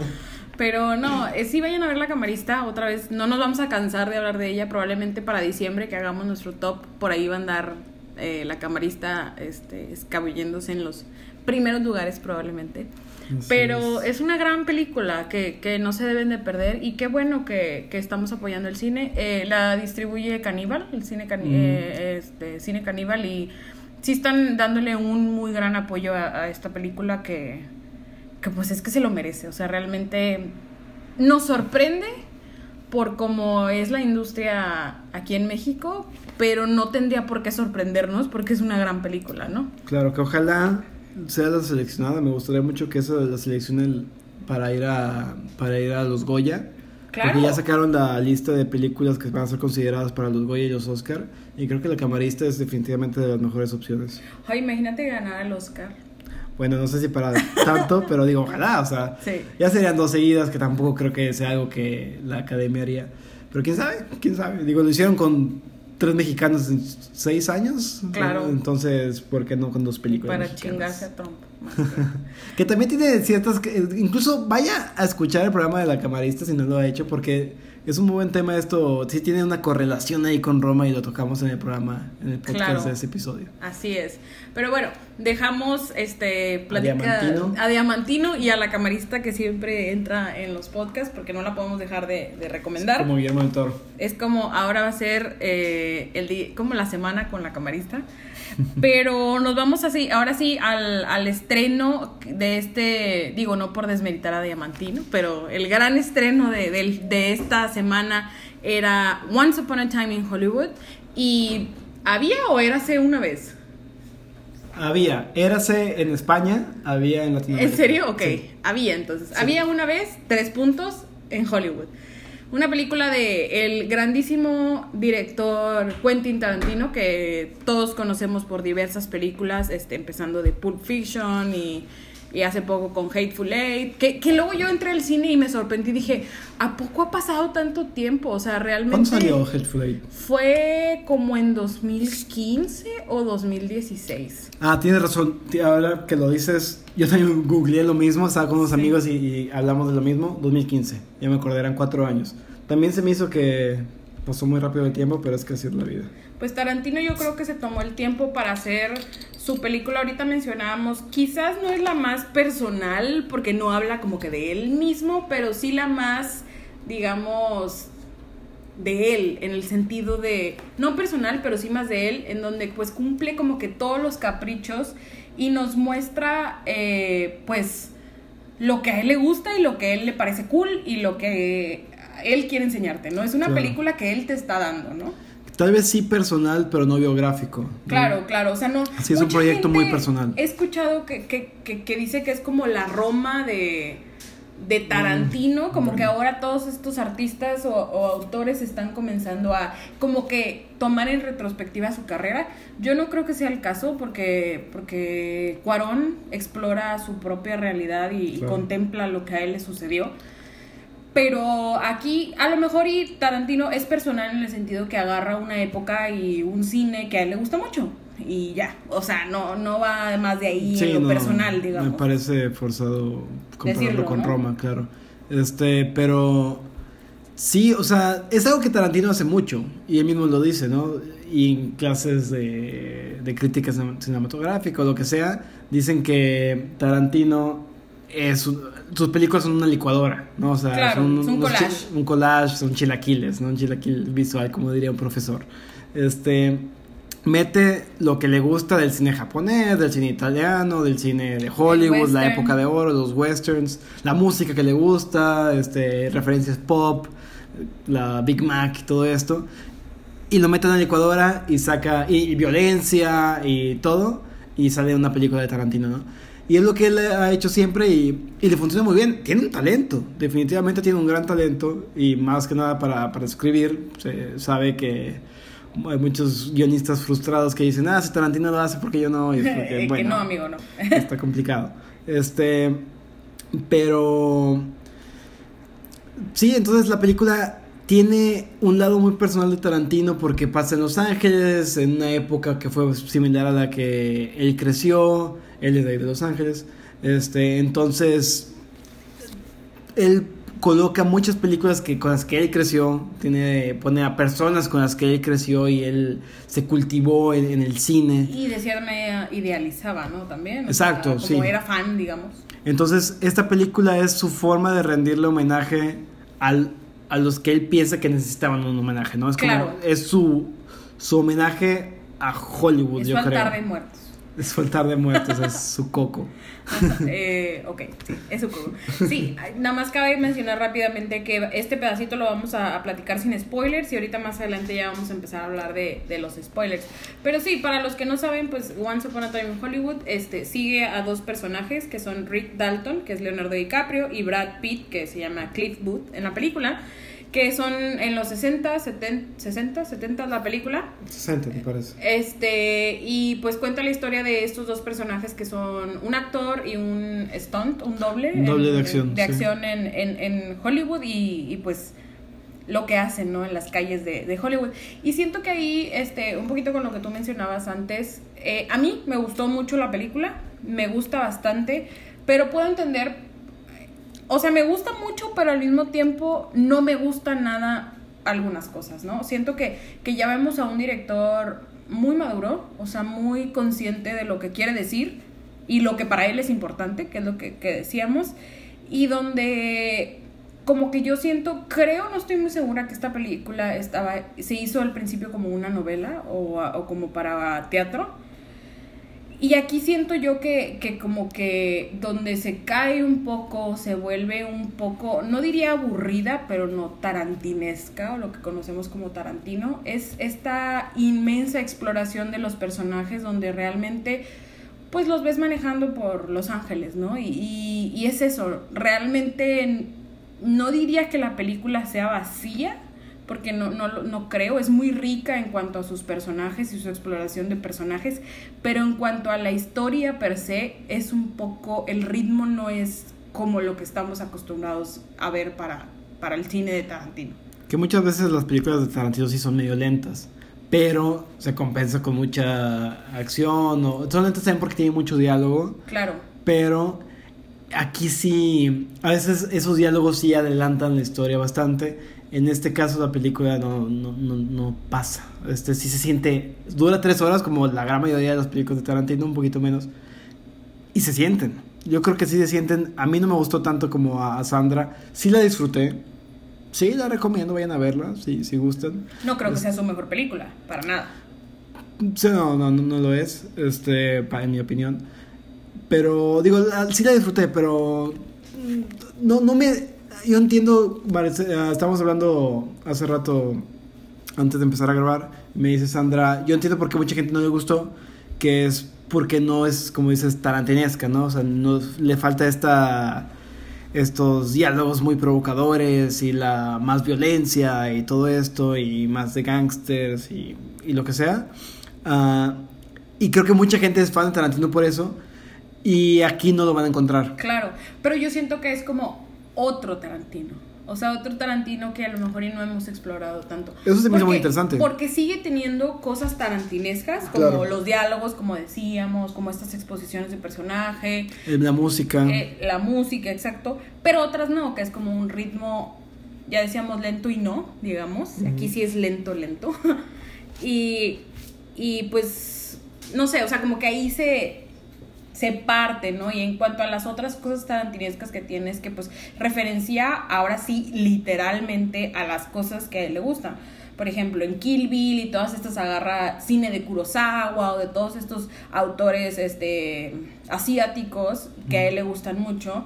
pero no, eh, sí vayan a ver la camarista otra vez. No nos vamos a cansar de hablar de ella, probablemente para diciembre que hagamos nuestro top, por ahí va a andar eh, la camarista este, escabulléndose en los primeros lugares probablemente. Así Pero es. es una gran película que, que no se deben de perder y qué bueno que, que estamos apoyando el cine. Eh, la distribuye Caníbal, el cine, Mm. eh, este, cine Caníbal y sí están dándole un muy gran apoyo a, a esta película que, que pues es que se lo merece. O sea, realmente nos sorprende por cómo es la industria aquí en México, pero no tendría por qué sorprendernos porque es una gran película, ¿no? Claro, que ojalá sea la seleccionada. Me gustaría mucho que esa la seleccione para ir a para ir a los Goya. Claro. Porque ya sacaron la lista de películas que van a ser consideradas para los Goya y los Oscar. Y creo que La Camarista es definitivamente de las mejores opciones. Ay, imagínate ganar el Oscar. Bueno, no sé si para tanto, pero digo, ojalá, o sea, Sí. ya serían dos seguidas, que tampoco creo que sea algo que la academia haría. Pero quién sabe, quién sabe. Digo, lo hicieron con tres mexicanos en seis años. Claro. Entonces, ¿por qué no con dos películas? Para mexicanas? chingarse a Trump. más que- Que también tiene ciertas... Incluso vaya a escuchar el programa de la camarista si no lo ha hecho, porque es un muy buen tema esto. Sí tiene una correlación ahí con Roma y lo tocamos en el programa, en el podcast Claro. de ese episodio. Así es. Pero bueno, dejamos este plática Diamantino. a Diamantino y a la camarista que siempre entra en los podcasts porque no la podemos dejar de, de recomendar. Como Guillermo del Toro. Es como ahora va a ser eh, el como la semana con la camarista. Pero nos vamos así, ahora sí, al, al estreno de este, digo, no por desmeritar a Diamantino, pero el gran estreno de, de esta semana era Once Upon a Time in Hollywood. ¿Y había o érase una vez? Había, érase en España, había en Latinoamérica. ¿En serio? Ok, Sí. había entonces. Había una vez tres puntos en Hollywood. Una película de el grandísimo director Quentin Tarantino, que todos conocemos por diversas películas, este, empezando de Pulp Fiction y, y hace poco con Hateful Eight, que, que luego yo entré al cine y me sorprendí y dije, ¿a poco ha pasado tanto tiempo? O sea, realmente... ¿Cuándo salió Hateful Eight? Fue como en 2015 o 2016. Ah, tienes razón. Ahora que lo dices, yo también googleé lo mismo, estaba con unos Sí. amigos y, y hablamos de lo mismo. 2015, ya me acordé, eran cuatro años. También se me hizo que pasó muy rápido el tiempo, pero es que así es la vida. Pues Tarantino yo creo que se tomó el tiempo para hacer su película. Ahorita mencionábamos, quizás no es la más personal porque no habla como que de él mismo, pero sí la más, digamos, de él, en el sentido de, no personal, pero sí más de él, en donde pues cumple como que todos los caprichos y nos muestra eh, pues lo que a él le gusta y lo que a él le parece cool y lo que él quiere enseñarte, ¿no? Es una Claro. película que él te está dando, ¿no? Tal vez sí personal, pero no biográfico. ¿no? Claro, claro, o sea, no. Sí, es un proyecto muy personal. He escuchado que, que, que, que dice que es como la Roma de, de Tarantino, como que ahora todos estos artistas o, o autores están comenzando a como que tomar en retrospectiva su carrera. Yo no creo que sea el caso porque, porque Cuarón explora su propia realidad y, contempla lo que a él le sucedió. Pero aquí, a lo mejor, y Tarantino es personal en el sentido que agarra una época y un cine que a él le gusta mucho. Y ya. O sea, no, no va más de ahí Sí, en lo no, personal, digamos. Me parece forzado compararlo Decirlo, con ¿no? Roma, claro. Este, pero sí, o sea, es algo que Tarantino hace mucho y él mismo lo dice, ¿no? Y en clases de, de crítica cin- cinematográfica o lo que sea, dicen que Tarantino es sus películas son una licuadora, ¿no? O sea, Claro, son es un collage. chi- un collage, son chilaquiles, ¿no? Un chilaquil visual, como diría un profesor. Este mete lo que le gusta del cine japonés, del cine italiano, del cine de Hollywood, la época de oro, los westerns, la música que le gusta, este, referencias pop, la Big Mac, todo esto, y lo mete en la licuadora y saca y, y violencia y todo y sale una película de Tarantino, ¿no? Y es lo que él ha hecho siempre y, y le funciona muy bien. Tiene un talento, definitivamente tiene un gran talento y más que nada para, para escribir. Se sabe que hay muchos guionistas frustrados que dicen, ah, si Tarantino lo hace, porque yo no? Y es porque, que bueno, no, amigo, no. está complicado. Este, pero sí, entonces la película tiene un lado muy personal de Tarantino porque pasa en Los Ángeles, en una época que fue similar a la que él creció, él es de ahí de Los Ángeles. Este, entonces él coloca muchas películas que con las que él creció, tiene pone a personas con las que él creció y él se cultivó en, en el cine. Y de cierta manera idealizaba, ¿no? También. o Exacto, sea, como sí. era fan, digamos. Entonces, esta película es su forma de rendirle homenaje al, a los que él piensa que necesitaban un homenaje, ¿no? Es como, Claro. es su, su homenaje a Hollywood, Es yo creo. de muertos. Es su altar de muertos, es su coco. Eh, ok, sí, es su cubo. Sí, nada más cabe mencionar rápidamente que este pedacito lo vamos a, a platicar sin spoilers y ahorita más adelante ya vamos a empezar a hablar de, de los spoilers. Pero sí, para los que no saben, pues Once Upon a Time in Hollywood este, sigue a dos personajes que son Rick Dalton, que es Leonardo DiCaprio, y Brad Pitt, que se llama Cliff Booth en la película, que son en los 60, 70, 60, 70 la película. 60, me parece. Este, y pues cuenta la historia de estos dos personajes que son un actor y un stunt, un doble. Un doble en- de acción, De sí. acción en, en, en Hollywood y, y, pues lo que hacen, ¿no? En las calles de, de Hollywood. Y siento que ahí, este, un poquito con lo que tú mencionabas antes, eh, a mí me gustó mucho la película, me gusta bastante, pero puedo entender o sea, me gusta mucho, pero al mismo tiempo no me gusta nada algunas cosas, ¿no? Siento que, que ya vemos a un director muy maduro, o sea, muy consciente de lo que quiere decir y lo que para él es importante, que es lo que, que decíamos, y donde como que yo siento, creo, no estoy muy segura que esta película estaba, se hizo al principio como una novela o, o como para teatro. Y aquí siento yo que, que como que donde se cae un poco, se vuelve un poco, no diría aburrida, pero no tarantinesca, o lo que conocemos como Tarantino, es esta inmensa exploración de los personajes donde realmente pues los ves manejando por Los Ángeles, ¿no? Y, y, y es eso, realmente no diría que la película sea vacía, porque no, no, no creo, es muy rica en cuanto a sus personajes y su exploración de personajes, pero en cuanto a la historia per se, es un poco, el ritmo no es como lo que estamos acostumbrados a ver para, para el cine de Tarantino. Que muchas veces las películas de Tarantino sí son medio lentas, pero se compensa con mucha acción, o son lentas también porque tienen mucho diálogo, Claro, pero aquí sí, a veces esos diálogos sí adelantan la historia bastante. En este caso la película no, no, no, no pasa. Este sí se siente. Dura tres horas como la gran mayoría de las películas de Tarantino, un poquito menos. Y se sienten. Yo creo que sí se sienten. A mí no me gustó tanto como a, a Sandra. Sí la disfruté. Sí, la recomiendo, vayan a verla, si, si gustan. no creo que sea su mejor película, para nada. Sí, no, no, no, no lo es, este, en mi opinión. Pero, digo, la- sí la disfruté, pero mm, no, no me... Yo entiendo, ah, estábamos hablando hace rato, antes de empezar a grabar, me dice Sandra, yo entiendo por qué mucha gente no le gustó, que es porque no es, como dices, tarantinesca, ¿no? O sea, no, le falta esta estos diálogos muy provocadores y la más violencia y todo esto y más de gangsters y, y lo que sea. Ah, y creo que mucha gente es fan de Tarantino por eso y aquí no lo van a encontrar. Claro, pero yo siento que es como otro Tarantino. O sea, otro Tarantino que a lo mejor y no hemos explorado tanto. Eso se me hizo muy interesante. Porque sigue teniendo cosas tarantinescas, como Claro. los diálogos, como decíamos, como estas exposiciones de personaje, Eh, La música. eh, la música, exacto. Pero otras no, que es como un ritmo, ya decíamos, lento y no, digamos. Aquí sí es lento, lento. y, y pues, no sé, o sea, como que ahí se se parte, ¿no? Y en cuanto a las otras cosas tarantinescas que tienes, que pues referencia ahora sí literalmente a las cosas que a él le gustan. Por ejemplo, en Kill Bill y todas estas agarra cine de Kurosawa o de todos estos autores este, asiáticos que a él le gustan mucho.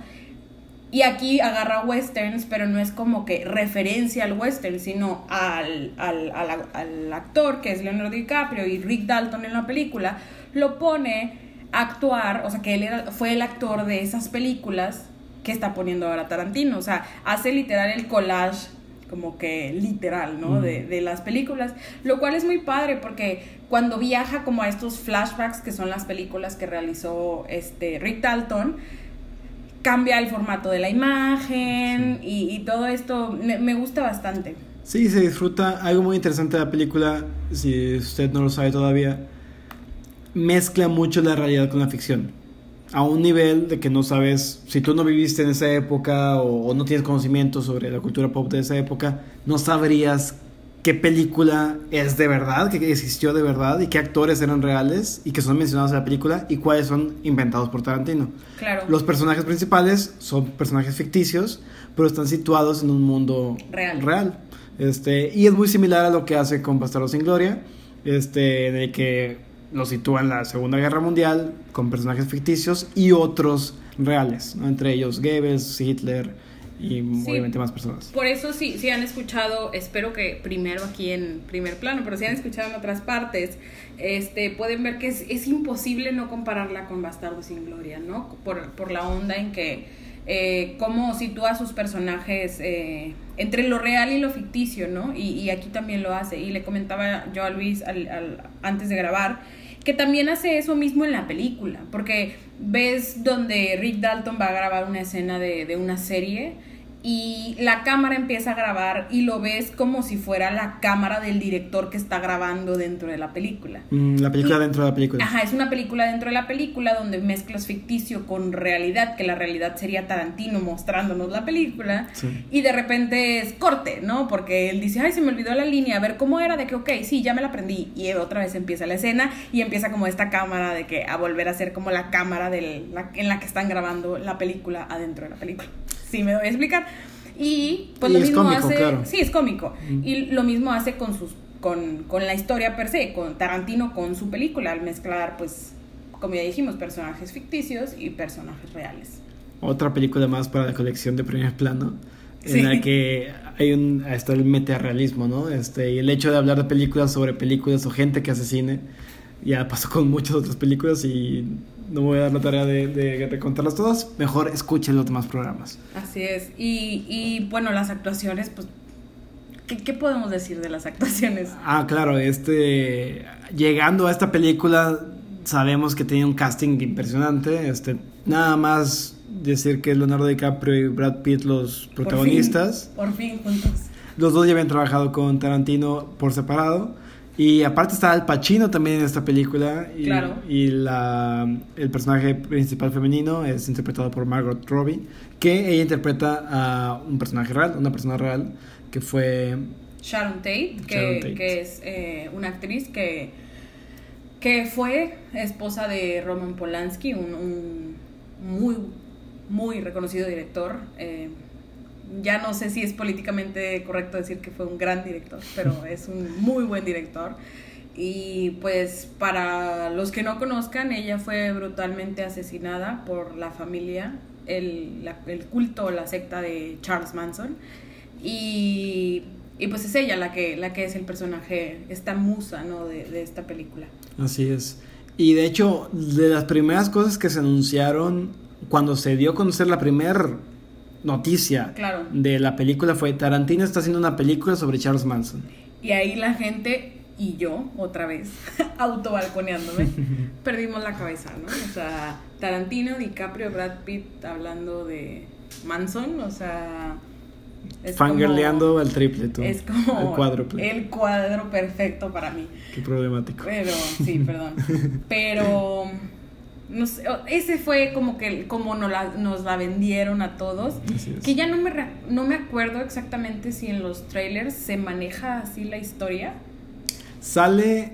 Y aquí agarra westerns, pero no es como que referencia al western, sino al, al, al, al actor que es Leonardo DiCaprio y Rick Dalton en la película, lo pone actuar, o sea, que él era, fue el actor de esas películas que está poniendo ahora Tarantino. O sea, hace literal el collage como que literal, ¿no? De, de las películas, lo cual es muy padre porque cuando viaja como a estos flashbacks que son las películas que realizó este Rick Dalton, cambia el formato de la imagen y, y todo esto me, me gusta bastante. Sí, se disfruta. Algo muy interesante de la película, si usted no lo sabe todavía, mezcla mucho la realidad con la ficción. a un nivel de que no sabes, si tú no viviste en esa época o, o no tienes conocimiento sobre la cultura pop de esa época, no sabrías qué película es de verdad, que existió de verdad y qué actores eran reales y que son mencionados en la película y cuáles son inventados por Tarantino. Claro. Los personajes principales son personajes ficticios, pero están situados en un mundo Real. Este, y es muy similar a lo que hace con Bastardo sin Gloria, este, de que lo sitúa en la Segunda Guerra Mundial con personajes ficticios y otros reales, ¿no? entre ellos Goebbels, Hitler y Sí. obviamente más personas. Por eso sí, sí han escuchado, espero que primero aquí en primer plano, pero si han escuchado en otras partes, este, pueden ver que es, es imposible no compararla con Bastardo sin Gloria, ¿no? Por, por la onda en que eh, cómo sitúa sus personajes eh, entre lo real y lo ficticio, ¿no? Y, y aquí también lo hace. Y le comentaba yo a Luis al- al- antes de grabar que también hace eso mismo en la película, porque ves donde Rick Dalton va a grabar una escena de, de una serie y la cámara empieza a grabar y lo ves como si fuera la cámara del director que está grabando dentro de la película. Mm, la película Y- dentro de la película. Ajá, es una película dentro de la película donde mezclas ficticio con realidad, que la realidad sería Tarantino mostrándonos la película, Sí. y de repente es corte, ¿no? Porque él dice, ay, se me olvidó la línea, a ver cómo era, de que, ok, sí, ya me la aprendí, y otra vez empieza la escena y empieza como esta cámara de que a volver a ser como la cámara del, la- en la que están grabando la película adentro de la película. Sí, me voy a explicar. Y pues Y lo es mismo cómico, hace, claro. sí, es cómico. Mm. Y lo mismo hace con sus con, con la historia per se, con Tarantino con su película, al mezclar pues como ya dijimos, personajes ficticios y personajes reales. Otra película más para la colección de primer plano. En Sí. la que hay un está el metarealismo, ¿no? Este, y el hecho de hablar de películas sobre películas o gente que hace cine ya pasó con muchas otras películas y no voy a dar la tarea de, de, de contarlas todas. Mejor escuchen los demás programas. Así es. Y, y bueno, las actuaciones, pues, ¿qué, qué podemos decir de las actuaciones? Ah, claro, este llegando a esta película sabemos que tenía un casting impresionante, este nada más decir que Leonardo DiCaprio y Brad Pitt los Por protagonistas. fin, por fin juntos. Los dos ya habían trabajado con Tarantino por separado. Y aparte está Al Pacino también en esta película. Y, Claro. y la, el personaje principal femenino es interpretado por Margot Robbie. Que ella interpreta a un personaje real, una persona real, que fue... Sharon Tate, que, Sharon Tate. que es eh, una actriz que, que fue esposa de Roman Polanski, un, un muy, muy reconocido director. eh, ya no sé si es políticamente correcto decir que fue un gran director, pero es un muy buen director. Y pues para los que no conozcan, ella fue brutalmente asesinada por la familia, el, la- el culto, la secta de Charles Manson. Y, y pues es ella la que, la que es el personaje, esta musa ¿no? de, de esta película. Así es. Y de hecho, de las primeras cosas que se anunciaron cuando se dio a conocer la primera noticia Claro. de la película fue Tarantino está haciendo una película sobre Charles Manson. Y ahí la gente y yo, otra vez, autobalconeándome, perdimos la cabeza, ¿no? O sea, Tarantino, DiCaprio, Brad Pitt hablando de Manson, o sea... Fangirleando al triple, tú. Es como cuádruple. el cuadro perfecto para mí. Qué problemático. Pero, sí, perdón. Pero, no sé, ese fue como que como nos la, nos la vendieron a todos. Es. Que ya no me, no me acuerdo exactamente si en los trailers se maneja así la historia. Sale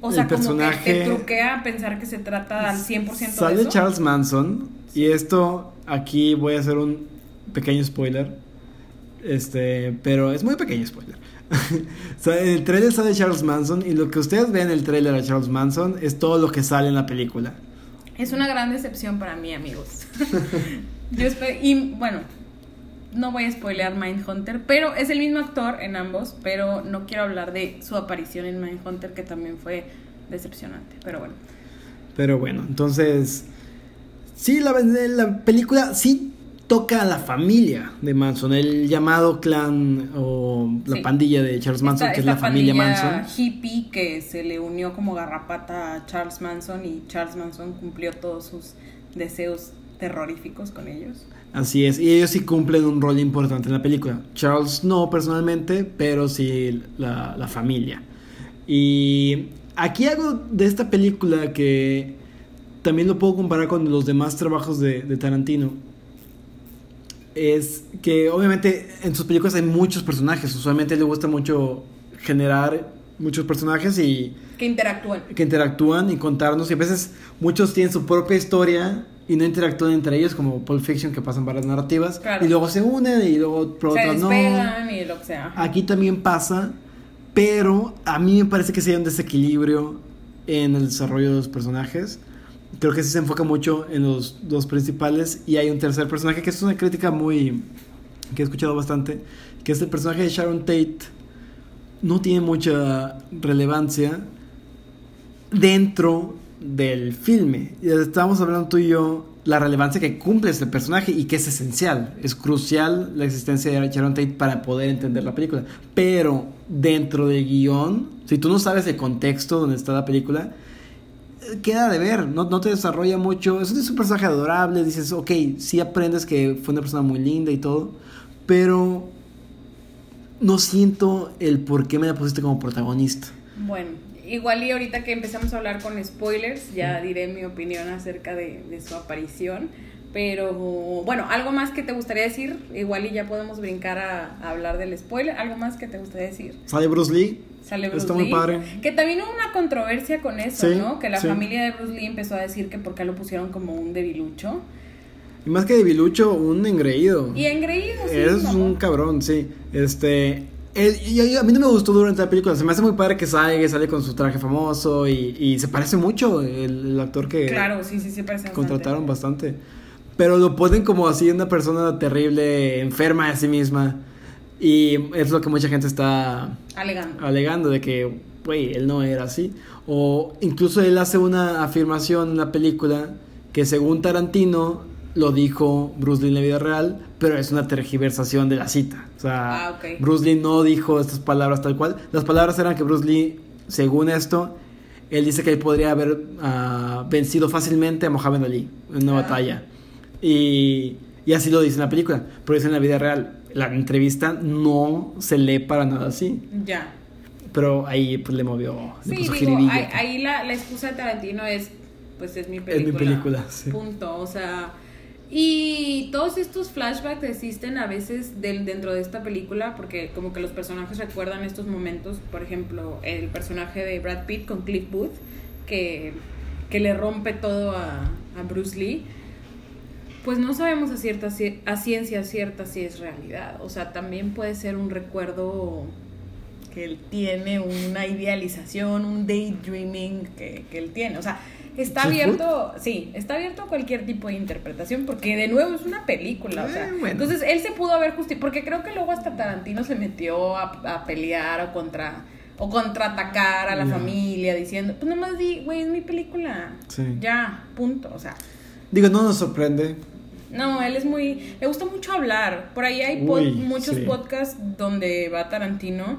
O sea, el como que te truquea a pensar que se trata al 100% Sale de eso. Charles Manson. Y esto, aquí voy a hacer un pequeño spoiler. Este, pero es muy pequeño spoiler. En el trailer sale Charles Manson. Y lo que ustedes ven en el trailer de Charles Manson es todo lo que sale en la película. Es una gran decepción para mí, amigos. Yo y bueno, no voy a spoilear Mindhunter, pero es el mismo actor en ambos, pero no quiero hablar de su aparición en Mindhunter, que también fue decepcionante, pero bueno. Pero bueno, entonces. Sí, la, la película sí toca a la familia de Manson, el llamado clan o la Sí. pandilla de Charles Manson, Esta- que es la familia Manson. hippie que se le unió como garrapata a Charles Manson y Charles Manson cumplió todos sus deseos terroríficos con ellos. Así es, y ellos sí cumplen un rol importante en la película. Charles no personalmente, pero sí la, la familia. Y aquí algo de esta película que también lo puedo comparar con los demás trabajos de, de Tarantino. Es que obviamente en sus películas hay muchos personajes. Usualmente le gusta mucho generar muchos personajes y Que interactúan. que interactúan y contarnos. Y a veces muchos tienen su propia historia y no interactúan entre ellos, como Pulp Fiction, que pasan varias narrativas. Claro. Y luego se unen y luego por Se otras no. y lo que sea. Aquí también pasa, pero a mí me parece que sí hay un desequilibrio en el desarrollo de los personajes. Creo que sí se enfoca mucho en los dos principales y hay un tercer personaje que es una crítica muy que he escuchado bastante, que es el personaje de Sharon Tate. No tiene mucha relevancia dentro del filme. Estábamos hablando tú y yo la relevancia que cumple este personaje y que es esencial, es crucial la existencia de Sharon Tate para poder entender la película. Pero dentro del guion, si tú no sabes el contexto donde está la película, queda de ver, no, no te desarrolla mucho. Es un personaje adorable, dices, ok, sí aprendes que fue una persona muy linda y todo, pero no siento el por qué me la pusiste como protagonista. Bueno, igual y ahorita que empezamos a hablar con spoilers, ya diré mi opinión acerca de, de su aparición. Pero bueno, algo más que te gustaría decir, igual y ya podemos brincar a, a hablar del spoiler. ¿Algo más que te gustaría decir? Sale Bruce Lee. Sale Bruce Está muy Lee. padre. Que también hubo una controversia con eso, Sí, ¿no? Que la sí. familia de Bruce Lee empezó a decir que por qué lo pusieron como un debilucho. Y más que de Bilucho, un engreído. Y engreído, sí. es mamá. un cabrón, sí. Este. él- y- y a mí no me gustó durante la película. Se me hace muy padre que salga, que sale con su traje famoso. Y, y se parece mucho el, el actor que Claro, sí, sí, sí, parece bastante. contrataron bastante. Pero lo ponen como así una persona terrible, enferma de sí misma. Y es lo que mucha gente está Alegando. alegando de que, güey, él no era así. O incluso él hace una afirmación en la película que según Tarantino lo dijo Bruce Lee en la vida real, pero es una tergiversación de la cita. O sea, Ah. Bruce Lee no dijo estas palabras tal cual. Las palabras eran que Bruce Lee, según esto, él dice que él podría haber ah, vencido fácilmente a Muhammad Ali en una Ah. batalla. Y, y así lo dice en la película, pero dice en la vida real. La entrevista no se lee para nada así. Ya. Pero ahí pues le movió, le Sí, puso digo, ahí, ahí la, la excusa de Tarantino es, pues es mi película. película, sí. Punto, o sea... Y todos estos flashbacks existen a veces del, dentro de esta película porque como que los personajes recuerdan estos momentos, por ejemplo, el personaje de Brad Pitt con Cliff Booth, que, que le rompe todo a, a Bruce Lee, pues no sabemos a, cierta, ci- a ciencia cierta si es realidad. O sea, también puede ser un recuerdo que él tiene, una idealización, un daydreaming que, que él tiene. O sea, está abierto, sí, está abierto a cualquier tipo de interpretación, porque de nuevo es una película. O sea, Eh, bueno. Entonces él se pudo haber justificado, porque creo que luego hasta Tarantino se metió a, a pelear o contra o contraatacar a la familia diciendo, pues nomás di, güey, es mi película. Sí. Ya, punto. O sea, Digo, no nos sorprende. No, él es muy. Le gusta mucho hablar. Por ahí hay pod- Uy, muchos sí. podcasts donde va Tarantino.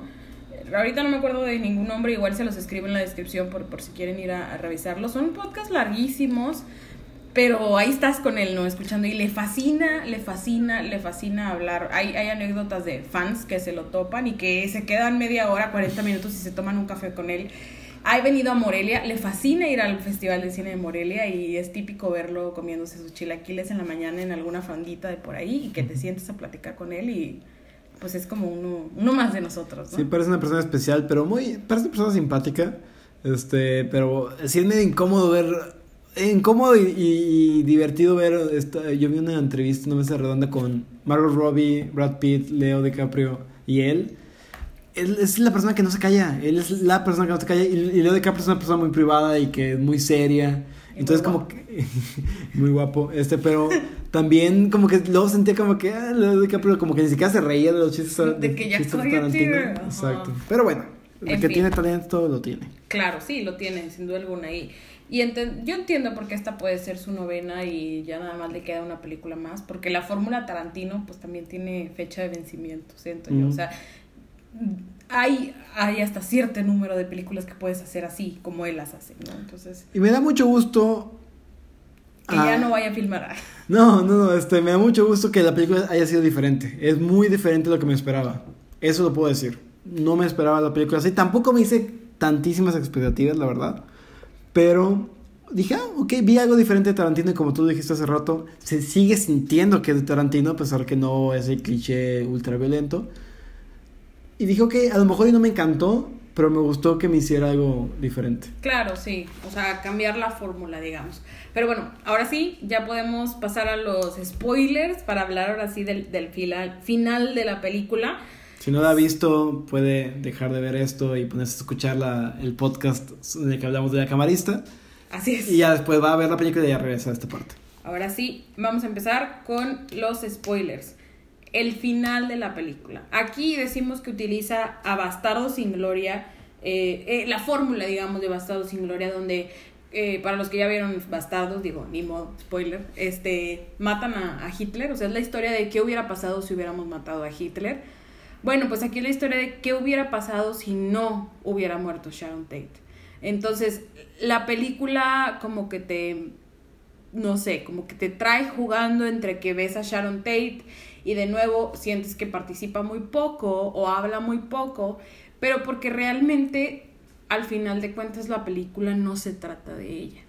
Ahorita no me acuerdo de ningún nombre, igual se los escribo en la descripción por, por si quieren ir a, a revisarlos. Son podcasts larguísimos, pero ahí estás con él, ¿no? Escuchando y le fascina, le fascina, le fascina hablar. Hay, hay anécdotas de fans que se lo topan y que se quedan media hora, 40 minutos y se toman un café con él. Ha venido a Morelia, le fascina ir al Festival de Cine de Morelia y es típico verlo comiéndose sus chilaquiles en la mañana en alguna fondita de por ahí y que te sientes a platicar con él y pues es como uno, uno más de nosotros, ¿no? Sí, parece una persona especial, pero muy. Parece una persona simpática. Este, pero sí es medio incómodo ver. Incómodo y, y- y divertido ver. Esta, yo vi una entrevista, una mesa redonda con Margot Robbie, Brad Pitt, Leo DiCaprio y él. Él es la persona que no se calla. Él es la persona que no se calla. Y, y Leo DiCaprio es una persona muy privada y que es muy seria. Y Entonces, muy como que. muy guapo. Este, pero también, como que luego sentía como que. Ah, Leo DiCaprio, como que ni siquiera se reía de los chistes. De que ya Tarantino. Exacto. Pero bueno, el En que fin. tiene talento lo tiene. Claro, sí, lo tiene, sin duda alguna. Y, y enten- yo entiendo por qué esta puede ser su novena y ya nada más le queda una película más, porque la fórmula Tarantino pues también tiene fecha de vencimiento, siento yo. Ujú. O sea, hay, hay hasta cierto número de películas que puedes hacer así, como él las hace, ¿no? Entonces, Y me da mucho gusto. que ah, ya no vaya a filmar. No, no, no, este, me da mucho gusto que la película haya sido diferente. Es muy diferente a lo que me esperaba. Eso lo puedo decir. No me esperaba la película así. Tampoco me hice tantísimas expectativas, la verdad. Pero dije, ah, ok, vi algo diferente de Tarantino y como tú dijiste hace rato, se sigue sintiendo que es de Tarantino, a pesar que no es el cliché ultra violento. Y dije, ok, a lo mejor no me encantó, pero me gustó que me hiciera algo diferente. Claro, sí, o sea, cambiar la fórmula, digamos. Pero bueno, ahora sí, ya podemos pasar a los spoilers para hablar ahora sí del, del final, final de la película. Si no la ha visto, puede dejar de ver esto y ponerse a escuchar la, el podcast en el que hablamos de la camarista. Así es. Y ya después va a ver la película y ya regresa a esta parte. Ahora sí, vamos a empezar con los spoilers. El final de la película. Aquí decimos que utiliza a Bastardo sin Gloria, eh, eh, la fórmula, digamos, de Bastardo sin Gloria, donde eh, para los que ya vieron Bastardos, digo, ni modo, spoiler, este, matan a, a Hitler. O sea, es la historia de qué hubiera pasado si hubiéramos matado a Hitler. Bueno, pues aquí es la historia de qué hubiera pasado si no hubiera muerto Sharon Tate. Entonces, la película como que te, no sé, como que te trae jugando entre que ves a Sharon Tate y de nuevo sientes que participa muy poco o habla muy poco, pero porque realmente al final de cuentas la película no se trata de ella.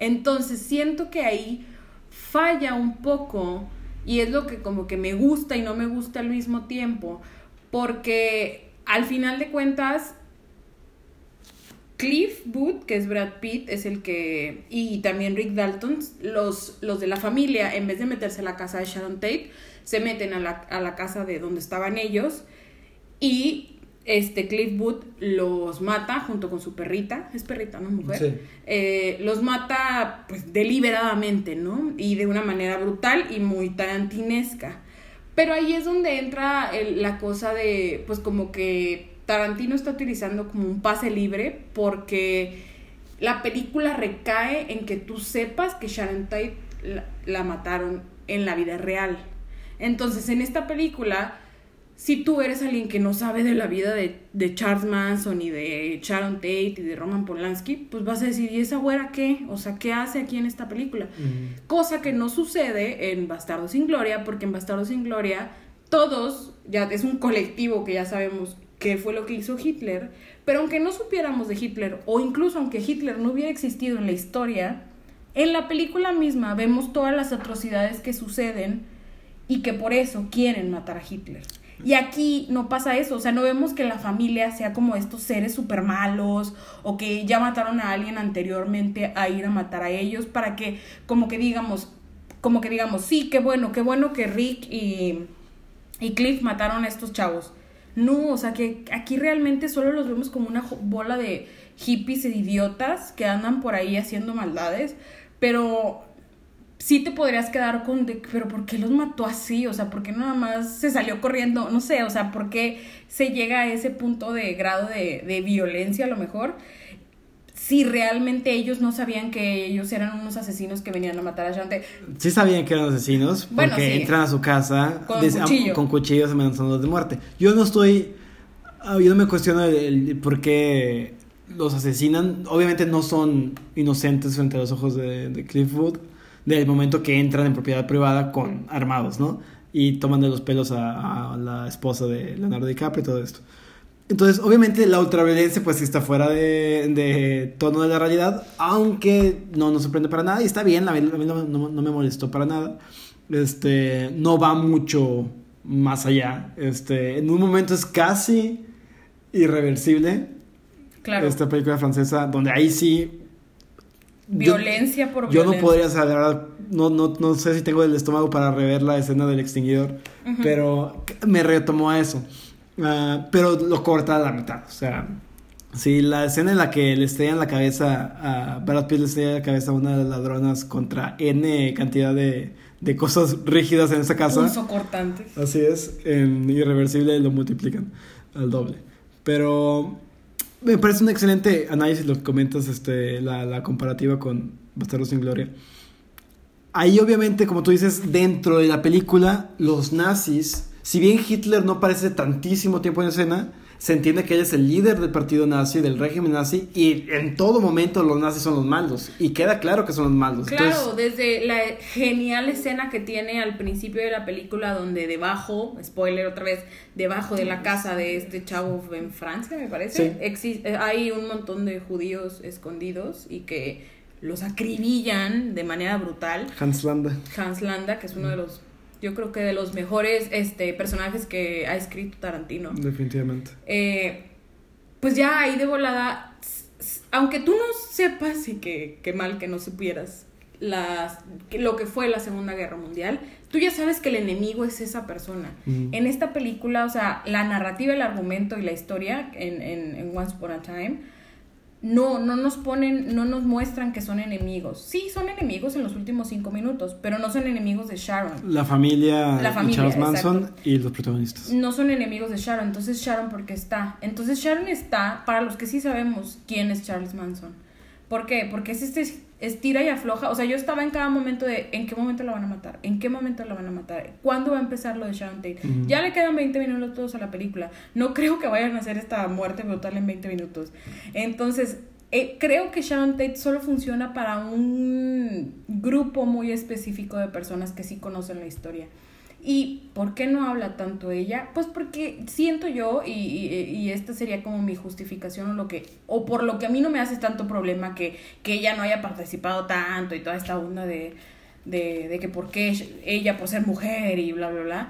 Entonces siento que ahí falla un poco y es lo que como que me gusta y no me gusta al mismo tiempo, porque al final de cuentas Cliff Booth, que es Brad Pitt, es el que. Y también Rick Dalton, los, los de la familia, en vez de meterse a la casa de Sharon Tate, se meten a la, a la casa de donde estaban ellos. Y este Cliff Booth los mata junto con su perrita. Es perrita, ¿no? Mujer. Sí. Eh, los mata, pues, deliberadamente, ¿no? Y de una manera brutal y muy tarantinesca. Pero ahí es donde entra el- la cosa de, pues, como que Tarantino está utilizando como un pase libre porque la película recae en que tú sepas que Sharon Tate la, la mataron en la vida real. Entonces, en esta película, si tú eres alguien que no sabe de la vida de, de Charles Manson y de Sharon Tate y de Roman Polanski, pues vas a decir, ¿y esa güera qué? O sea, ¿qué hace aquí en esta película? Cosa que no sucede en Bastardo sin Gloria, porque en Bastardo sin Gloria todos, ya es un colectivo que ya sabemos qué fue lo que hizo Hitler, pero aunque no supiéramos de Hitler, o incluso aunque Hitler no hubiera existido en la historia, en la película misma vemos todas las atrocidades que suceden y que por eso quieren matar a Hitler. Y aquí no pasa eso, o sea, no vemos que la familia sea como estos seres súper malos o que ya mataron a alguien anteriormente a ir a matar a ellos para que como que digamos, como que digamos, sí, qué bueno, qué bueno que Rick y, y Cliff mataron a estos chavos. No, o sea, que aquí realmente solo los vemos como una bola de hippies e idiotas que andan por ahí haciendo maldades, pero sí te podrías quedar con de, pero ¿por qué los mató así? O sea, ¿por qué nada más se salió corriendo? No sé, o sea, ¿por qué se llega a ese punto de grado de, de violencia a lo mejor? Si realmente ellos no sabían que ellos eran unos asesinos que venían a matar a Shante. Sí sabían que eran asesinos porque Bueno, sí. entran a su casa Con des- cuchillo. con cuchillos amenazándolos de muerte. Yo no estoy... ah, Yo no me cuestiono el, el por qué los asesinan. Obviamente no son inocentes frente a los ojos de, de Cliff Wood del momento que entran en propiedad privada con armados, ¿no? Y toman de los pelos a, a la esposa de Leonardo DiCaprio y todo esto. Entonces, obviamente la ultraviolencia pues está fuera de, de tono de la realidad, aunque no nos sorprende para nada y está bien, a mí, a mí no, no- no me molestó para nada. Este, no va mucho más allá. Este, en un momento es casi irreversible Claro. esta película francesa donde ahí sí yo- violencia por yo violencia. no podría saber, no, no, no sé si tengo el estómago para rever la escena del extinguidor, pero me retomó a eso. Ah, pero lo corta a la mitad, o sea, sí, la escena en la que le estrellan la cabeza a Brad Pitt le estrella la cabeza a una de las ladronas contra N cantidad de, de cosas rígidas en esa casa. Punzocortantes. Así es, en Irreversible lo multiplican al doble. Pero me parece un excelente análisis lo que comentas, este, la, la comparativa con Bastardos sin Gloria. Ahí obviamente, como tú dices, dentro de la película, los nazis, si bien Hitler no aparece tantísimo tiempo en escena, se entiende que él es el líder del partido nazi, del régimen nazi, y en todo momento los nazis son los malos. Y queda claro que son los malos. Claro, Entonces, desde la genial escena que tiene al principio de la película donde debajo, spoiler otra vez, debajo de la casa de este chavo en Francia, me parece, Sí. eh, hay un montón de judíos escondidos y que los acribillan de manera brutal. Hans Landa. Hans Landa, que es uno de los, yo creo que de los mejores este, personajes que ha escrito Tarantino. Definitivamente. Eh, pues ya ahí de volada, aunque tú no sepas y que, que mal que no supieras las, lo que fue la Segunda Guerra Mundial, tú ya sabes que el enemigo es esa persona. Mm. En esta película, o sea, la narrativa, el argumento y la historia en, en, en Once Upon a Time, no, no nos ponen, no nos muestran que son enemigos. Sí, son enemigos en los últimos cinco minutos, pero no son enemigos de Sharon. La familia, La de familia, Charles Manson exacto. y los protagonistas. No son enemigos de Sharon, entonces Sharon porque está. Entonces Sharon está, para los que sí sabemos quién es Charles Manson. ¿Por qué? Porque es este estira y afloja. O sea, yo estaba en cada momento de en qué momento la van a matar, en qué momento la van a matar, cuándo va a empezar lo de Sharon Tate. Ya le quedan 20 minutos a la película. No creo que vayan a hacer esta muerte brutal en 20 minutos. Entonces, eh, creo que Sharon Tate solo funciona para un grupo muy específico de personas que sí conocen la historia. ¿Y por qué no habla tanto ella? Pues porque siento yo, y, y, y esta sería como mi justificación o lo que, o por lo que a mí no me hace tanto problema que, que ella no haya participado tanto y toda esta onda de, de, de que por qué ella por ser mujer y bla, bla, bla.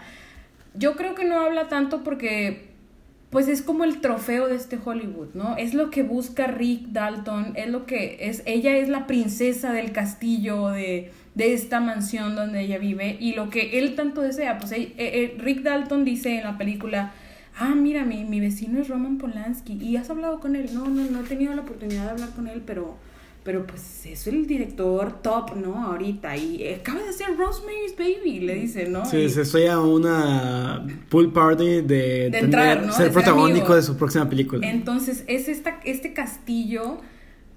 Yo creo que no habla tanto porque pues es como el trofeo de este Hollywood, ¿no? Es lo que busca Rick Dalton, es lo que es, ella es la princesa del castillo de, de esta mansión donde ella vive y lo que él tanto desea, pues eh, eh, Rick Dalton dice en la película, ah, mira, mi, mi vecino es Roman Polanski y has hablado con él, no, no, no he tenido la oportunidad de hablar con él, pero... Pero pues es el director top, ¿no? Ahorita. Y acaba de hacer Rosemary's Baby, le dice, ¿no? Sí, Y- se estoy a una pool party de, tener- entrar, ¿no? ser De protagónico de su próxima película. Entonces, es esta, este castillo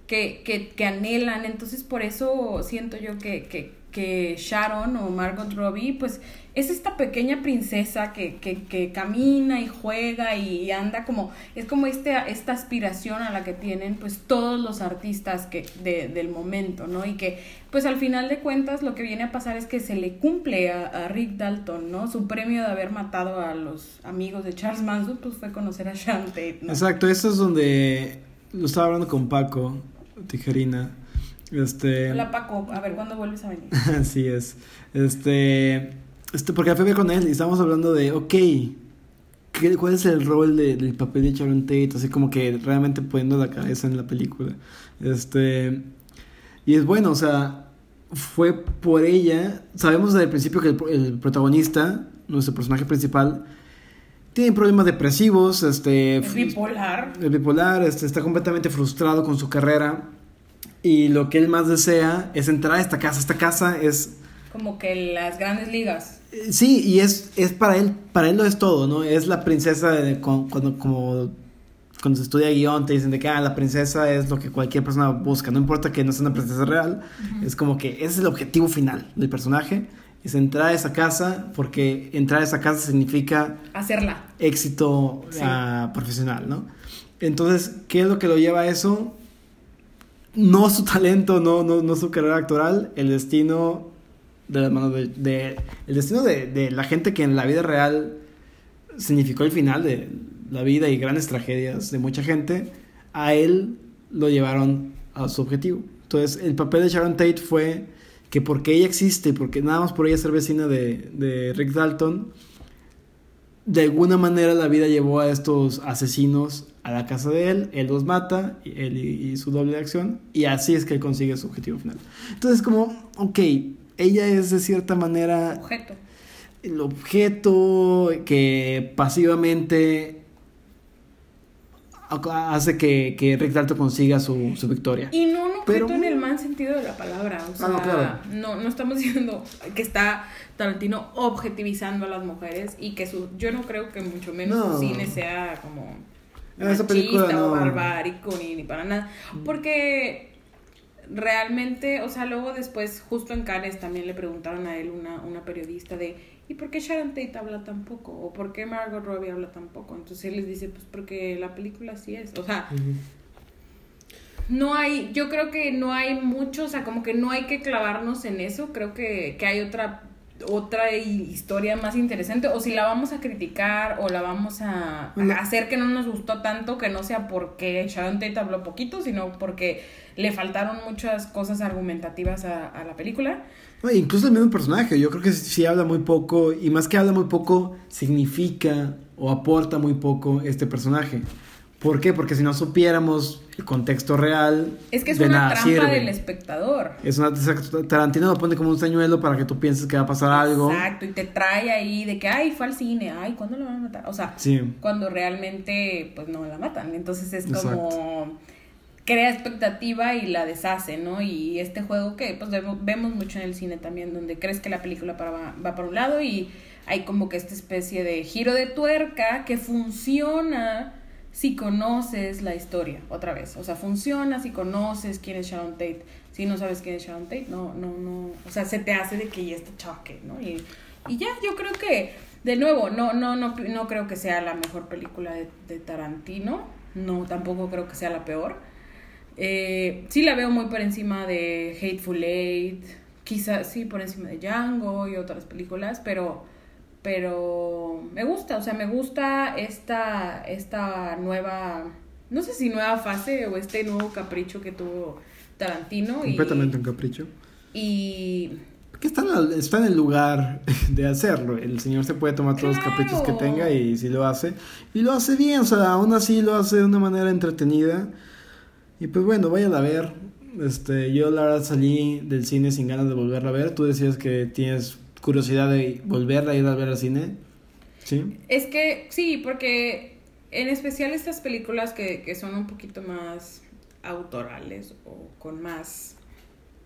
que, que, que anhelan. Entonces, por eso siento yo que, que, que Sharon o Margot Robbie, pues, es esta pequeña princesa que, que, camina y juega y anda como, es como este, esta aspiración a la que tienen, pues, todos los artistas que, de, del momento, ¿no? Y que, pues, al final de cuentas, lo que viene a pasar es que se le cumple a, a Rick Dalton, ¿no? Su premio de haber matado a los amigos de Charles Manson, pues, fue conocer a Sharon ¿no? Exacto, esto es donde lo estaba hablando con Paco Tijerina. Este, Hola Paco, a ver cuándo vuelves a venir. así es. Este, este, porque fui con él y estábamos hablando de, ok, ¿qué- ¿cuál es el rol de- del papel de Sharon Tate? Así como que realmente poniendo la cabeza en la película. Este, y es bueno, o sea, fue por ella. Sabemos desde el principio que el, el protagonista, nuestro personaje principal, tiene problemas depresivos, este, Es bipolar. el bipolar, este, está completamente frustrado con su carrera y lo que él más desea es entrar a esta casa. Esta casa es Como que las grandes ligas. eh, sí y es es para él, para él lo es todo, ¿no? Es la princesa de, cu- cuando como cuando se estudia guion te dicen de que ah, la princesa es lo que cualquier persona busca, no importa que no sea una princesa real, es como que ese es el objetivo final del personaje, es entrar a esa casa porque entrar a esa casa significa Hacerla. éxito Sí. profesional, ¿no? Entonces, ¿qué es lo que lo lleva a eso? No su talento, no, no, no su carrera actoral, el destino de las manos de, de- el destino de, de la gente que en la vida real significó el final de la vida y grandes tragedias de mucha gente, a él lo llevaron a su objetivo. Entonces, el papel de Sharon Tate fue que porque ella existe, porque nada más por ella ser vecina de, de Rick Dalton, de alguna manera la vida llevó a estos asesinos a la casa de él, él los mata, y él y, y su doble de acción, y así es que él consigue su objetivo final. Entonces, como, ok, ella es de cierta manera Objeto. el objeto que pasivamente hace que, que Rick Dalton consiga su, su victoria. Y no Pero- en el mal sentido de la palabra. O sea, Ah, no, claro. no, no estamos diciendo que está Tarantino objetivizando a las mujeres y que su, yo no creo que mucho menos No. su cine sea como película machista o barbárico ni, ni para nada. Porque realmente, o sea, luego después, justo en Cannes también le preguntaron a él una, una periodista de ¿y por qué Sharon Tate habla tan poco? ¿O por qué Margot Robbie habla tan poco? Entonces él les dice, pues porque la película así es. O sea, no hay, yo creo que no hay mucho, o sea, como que no hay que clavarnos en eso, creo que, que hay otra otra hi- historia más interesante. O si la vamos a criticar o la vamos a, hacer que no nos gustó tanto que no sea porque Sharon Tate habló poquito sino porque le faltaron muchas cosas argumentativas a, a la película. No, incluso el mismo personaje, yo creo que sí habla muy poco, y más que habla muy poco, significa o aporta muy poco este personaje. ¿Por qué? Porque si no supiéramos el contexto real, es que es de una trampa sirve. del espectador Es una, Tarantino lo pone como un señuelo para que tú pienses que va a pasar algo. Exacto, y te trae ahí de que, ay, fue al cine, ay, ¿cuándo lo van a matar? O sea, Sí. cuando realmente, pues no la matan. Entonces es como, Exacto. crea expectativa y la deshace, ¿no? Y este juego que, pues vemos, mucho en el cine también, donde crees que la película para, va, va por un lado y hay como que esta especie de giro de tuerca que funciona si conoces la historia, otra vez. O sea, funciona si conoces quién es Sharon Tate. Si no sabes quién es Sharon Tate, no, no, no. O sea, se te hace de que ya está choque, ¿no? Y, y ya, yo creo que, de nuevo, no, no, no, no creo que sea la mejor película de, de Tarantino. No, tampoco creo que sea la peor. Eh, sí la veo muy por encima de Hateful Eight, quizás sí por encima de Django y otras películas, pero pero me gusta, o sea, me gusta esta esta nueva no sé si nueva fase o este nuevo capricho que tuvo Tarantino y Completamente un capricho. y Porque está en, está en el lugar de hacerlo. El señor se puede tomar todos los Claro. caprichos que tenga y si lo hace. Y lo hace bien, o sea, aún así lo hace de una manera entretenida. Y pues bueno, vayan a ver. Este, yo la verdad salí del cine sin ganas de volverla a ver. Tú decías que tienes curiosidad de volverla a ir a ver al cine. ¿Sí? Es que sí, porque en especial estas películas que, que son un poquito más autorales o con más,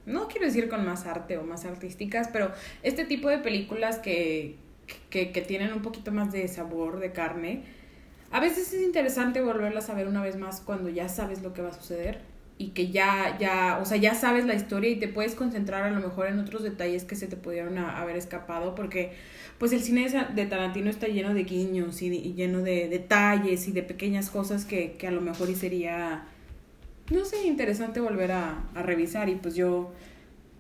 no quiero decir con más arte o más artísticas, pero este tipo de películas que, que, que tienen un poquito más de sabor, de carne, a veces es interesante volverlas a ver una vez más cuando ya sabes lo que va a suceder y que ya, ya, o sea, ya sabes la historia y te puedes concentrar a lo mejor en otros detalles que se te pudieron a- haber escapado porque pues el cine de Tarantino está lleno de guiños y, de- y lleno de detalles y de pequeñas cosas que, que a lo mejor y sería, no sé, interesante volver a, a revisar y pues yo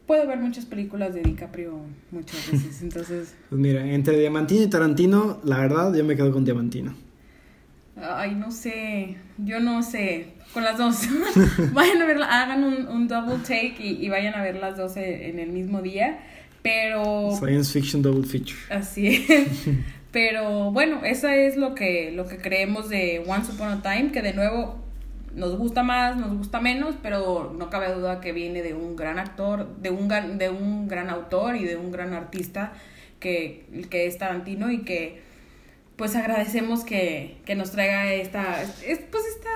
puedo ver muchas películas de DiCaprio muchas veces, entonces, Pues mira, entre Diamantino y Tarantino, la verdad yo me quedo con Diamantino. ay, no sé, yo no sé, con las dos, vayan a verla, hagan un, un double take y, y vayan a ver las dos en el mismo día, pero... Science Fiction Double Feature. Así es. Pero bueno, esa es lo que, lo que creemos de Once Upon a Time, que de nuevo nos gusta más, nos gusta menos, pero no cabe duda que viene de un gran actor, de un de un gran autor y de un gran artista que, que es Tarantino y que pues agradecemos que, que nos traiga esta, es, pues esta,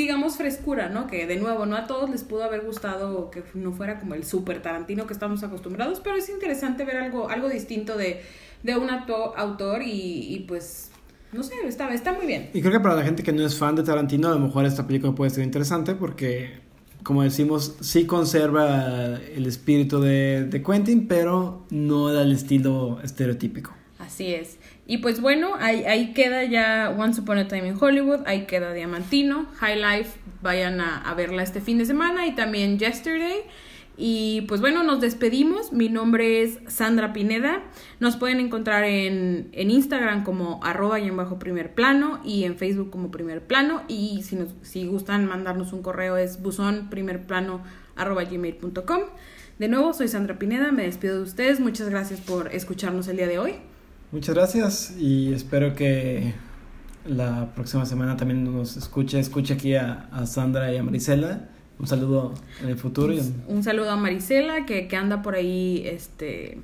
digamos, frescura, ¿no? Que de nuevo, no a todos les pudo haber gustado que no fuera como el super Tarantino que estamos acostumbrados, pero es interesante ver algo, algo distinto de, de un autor y, y, pues, no sé, está, está muy bien. Y creo que para la gente que no es fan de Tarantino, a lo mejor esta película puede ser interesante porque, como decimos, sí conserva el espíritu de, de Quentin, pero no da el estilo estereotípico. Así es. Y pues bueno, ahí, ahí queda ya Once Upon a Time in Hollywood, ahí queda Diamantino, High Life, vayan a, a verla este fin de semana y también Yesterday. Y pues bueno, nos despedimos. Mi nombre es Sandra Pineda. Nos pueden encontrar en, en Instagram como arroba y en bajo primer plano y en Facebook como primer plano. Y si, nos, si gustan mandarnos un correo es buzón primer plano arroba gmail.com. De nuevo, soy Sandra Pineda, me despido de ustedes. Muchas gracias por escucharnos el día de hoy. Muchas gracias y espero que la próxima semana también nos escuche, escuche aquí a, a Sandra y a Marisela. Un saludo en el futuro. y- Un saludo a Marisela que, que anda por ahí, este,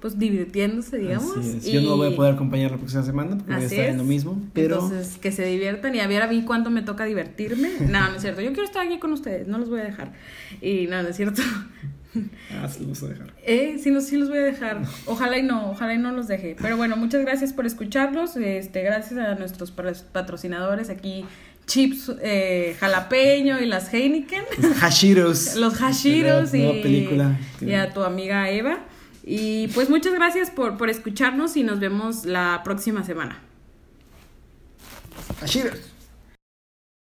pues divirtiéndose, digamos. Así es. y- Yo no voy a poder acompañar la próxima semana porque voy a estar es. en lo mismo, pero Entonces, que se diviertan y a ver a mí cuándo me toca divertirme. No, no es cierto. Yo quiero estar aquí con ustedes, no los voy a dejar. Y no, no es cierto. Ah, se los vamos a dejar. Eh, sí, no, sí los voy a dejar. Ojalá y no, ojalá y no los deje. Pero bueno, muchas gracias por escucharlos. Este, gracias a nuestros pa- patrocinadores aquí, Chips eh, Jalapeño y las Heineken. Los Hashiros. Los Hashiros y, película. y a tu amiga Eva. Y pues muchas gracias por, por escucharnos y nos vemos la próxima semana. Hashiros.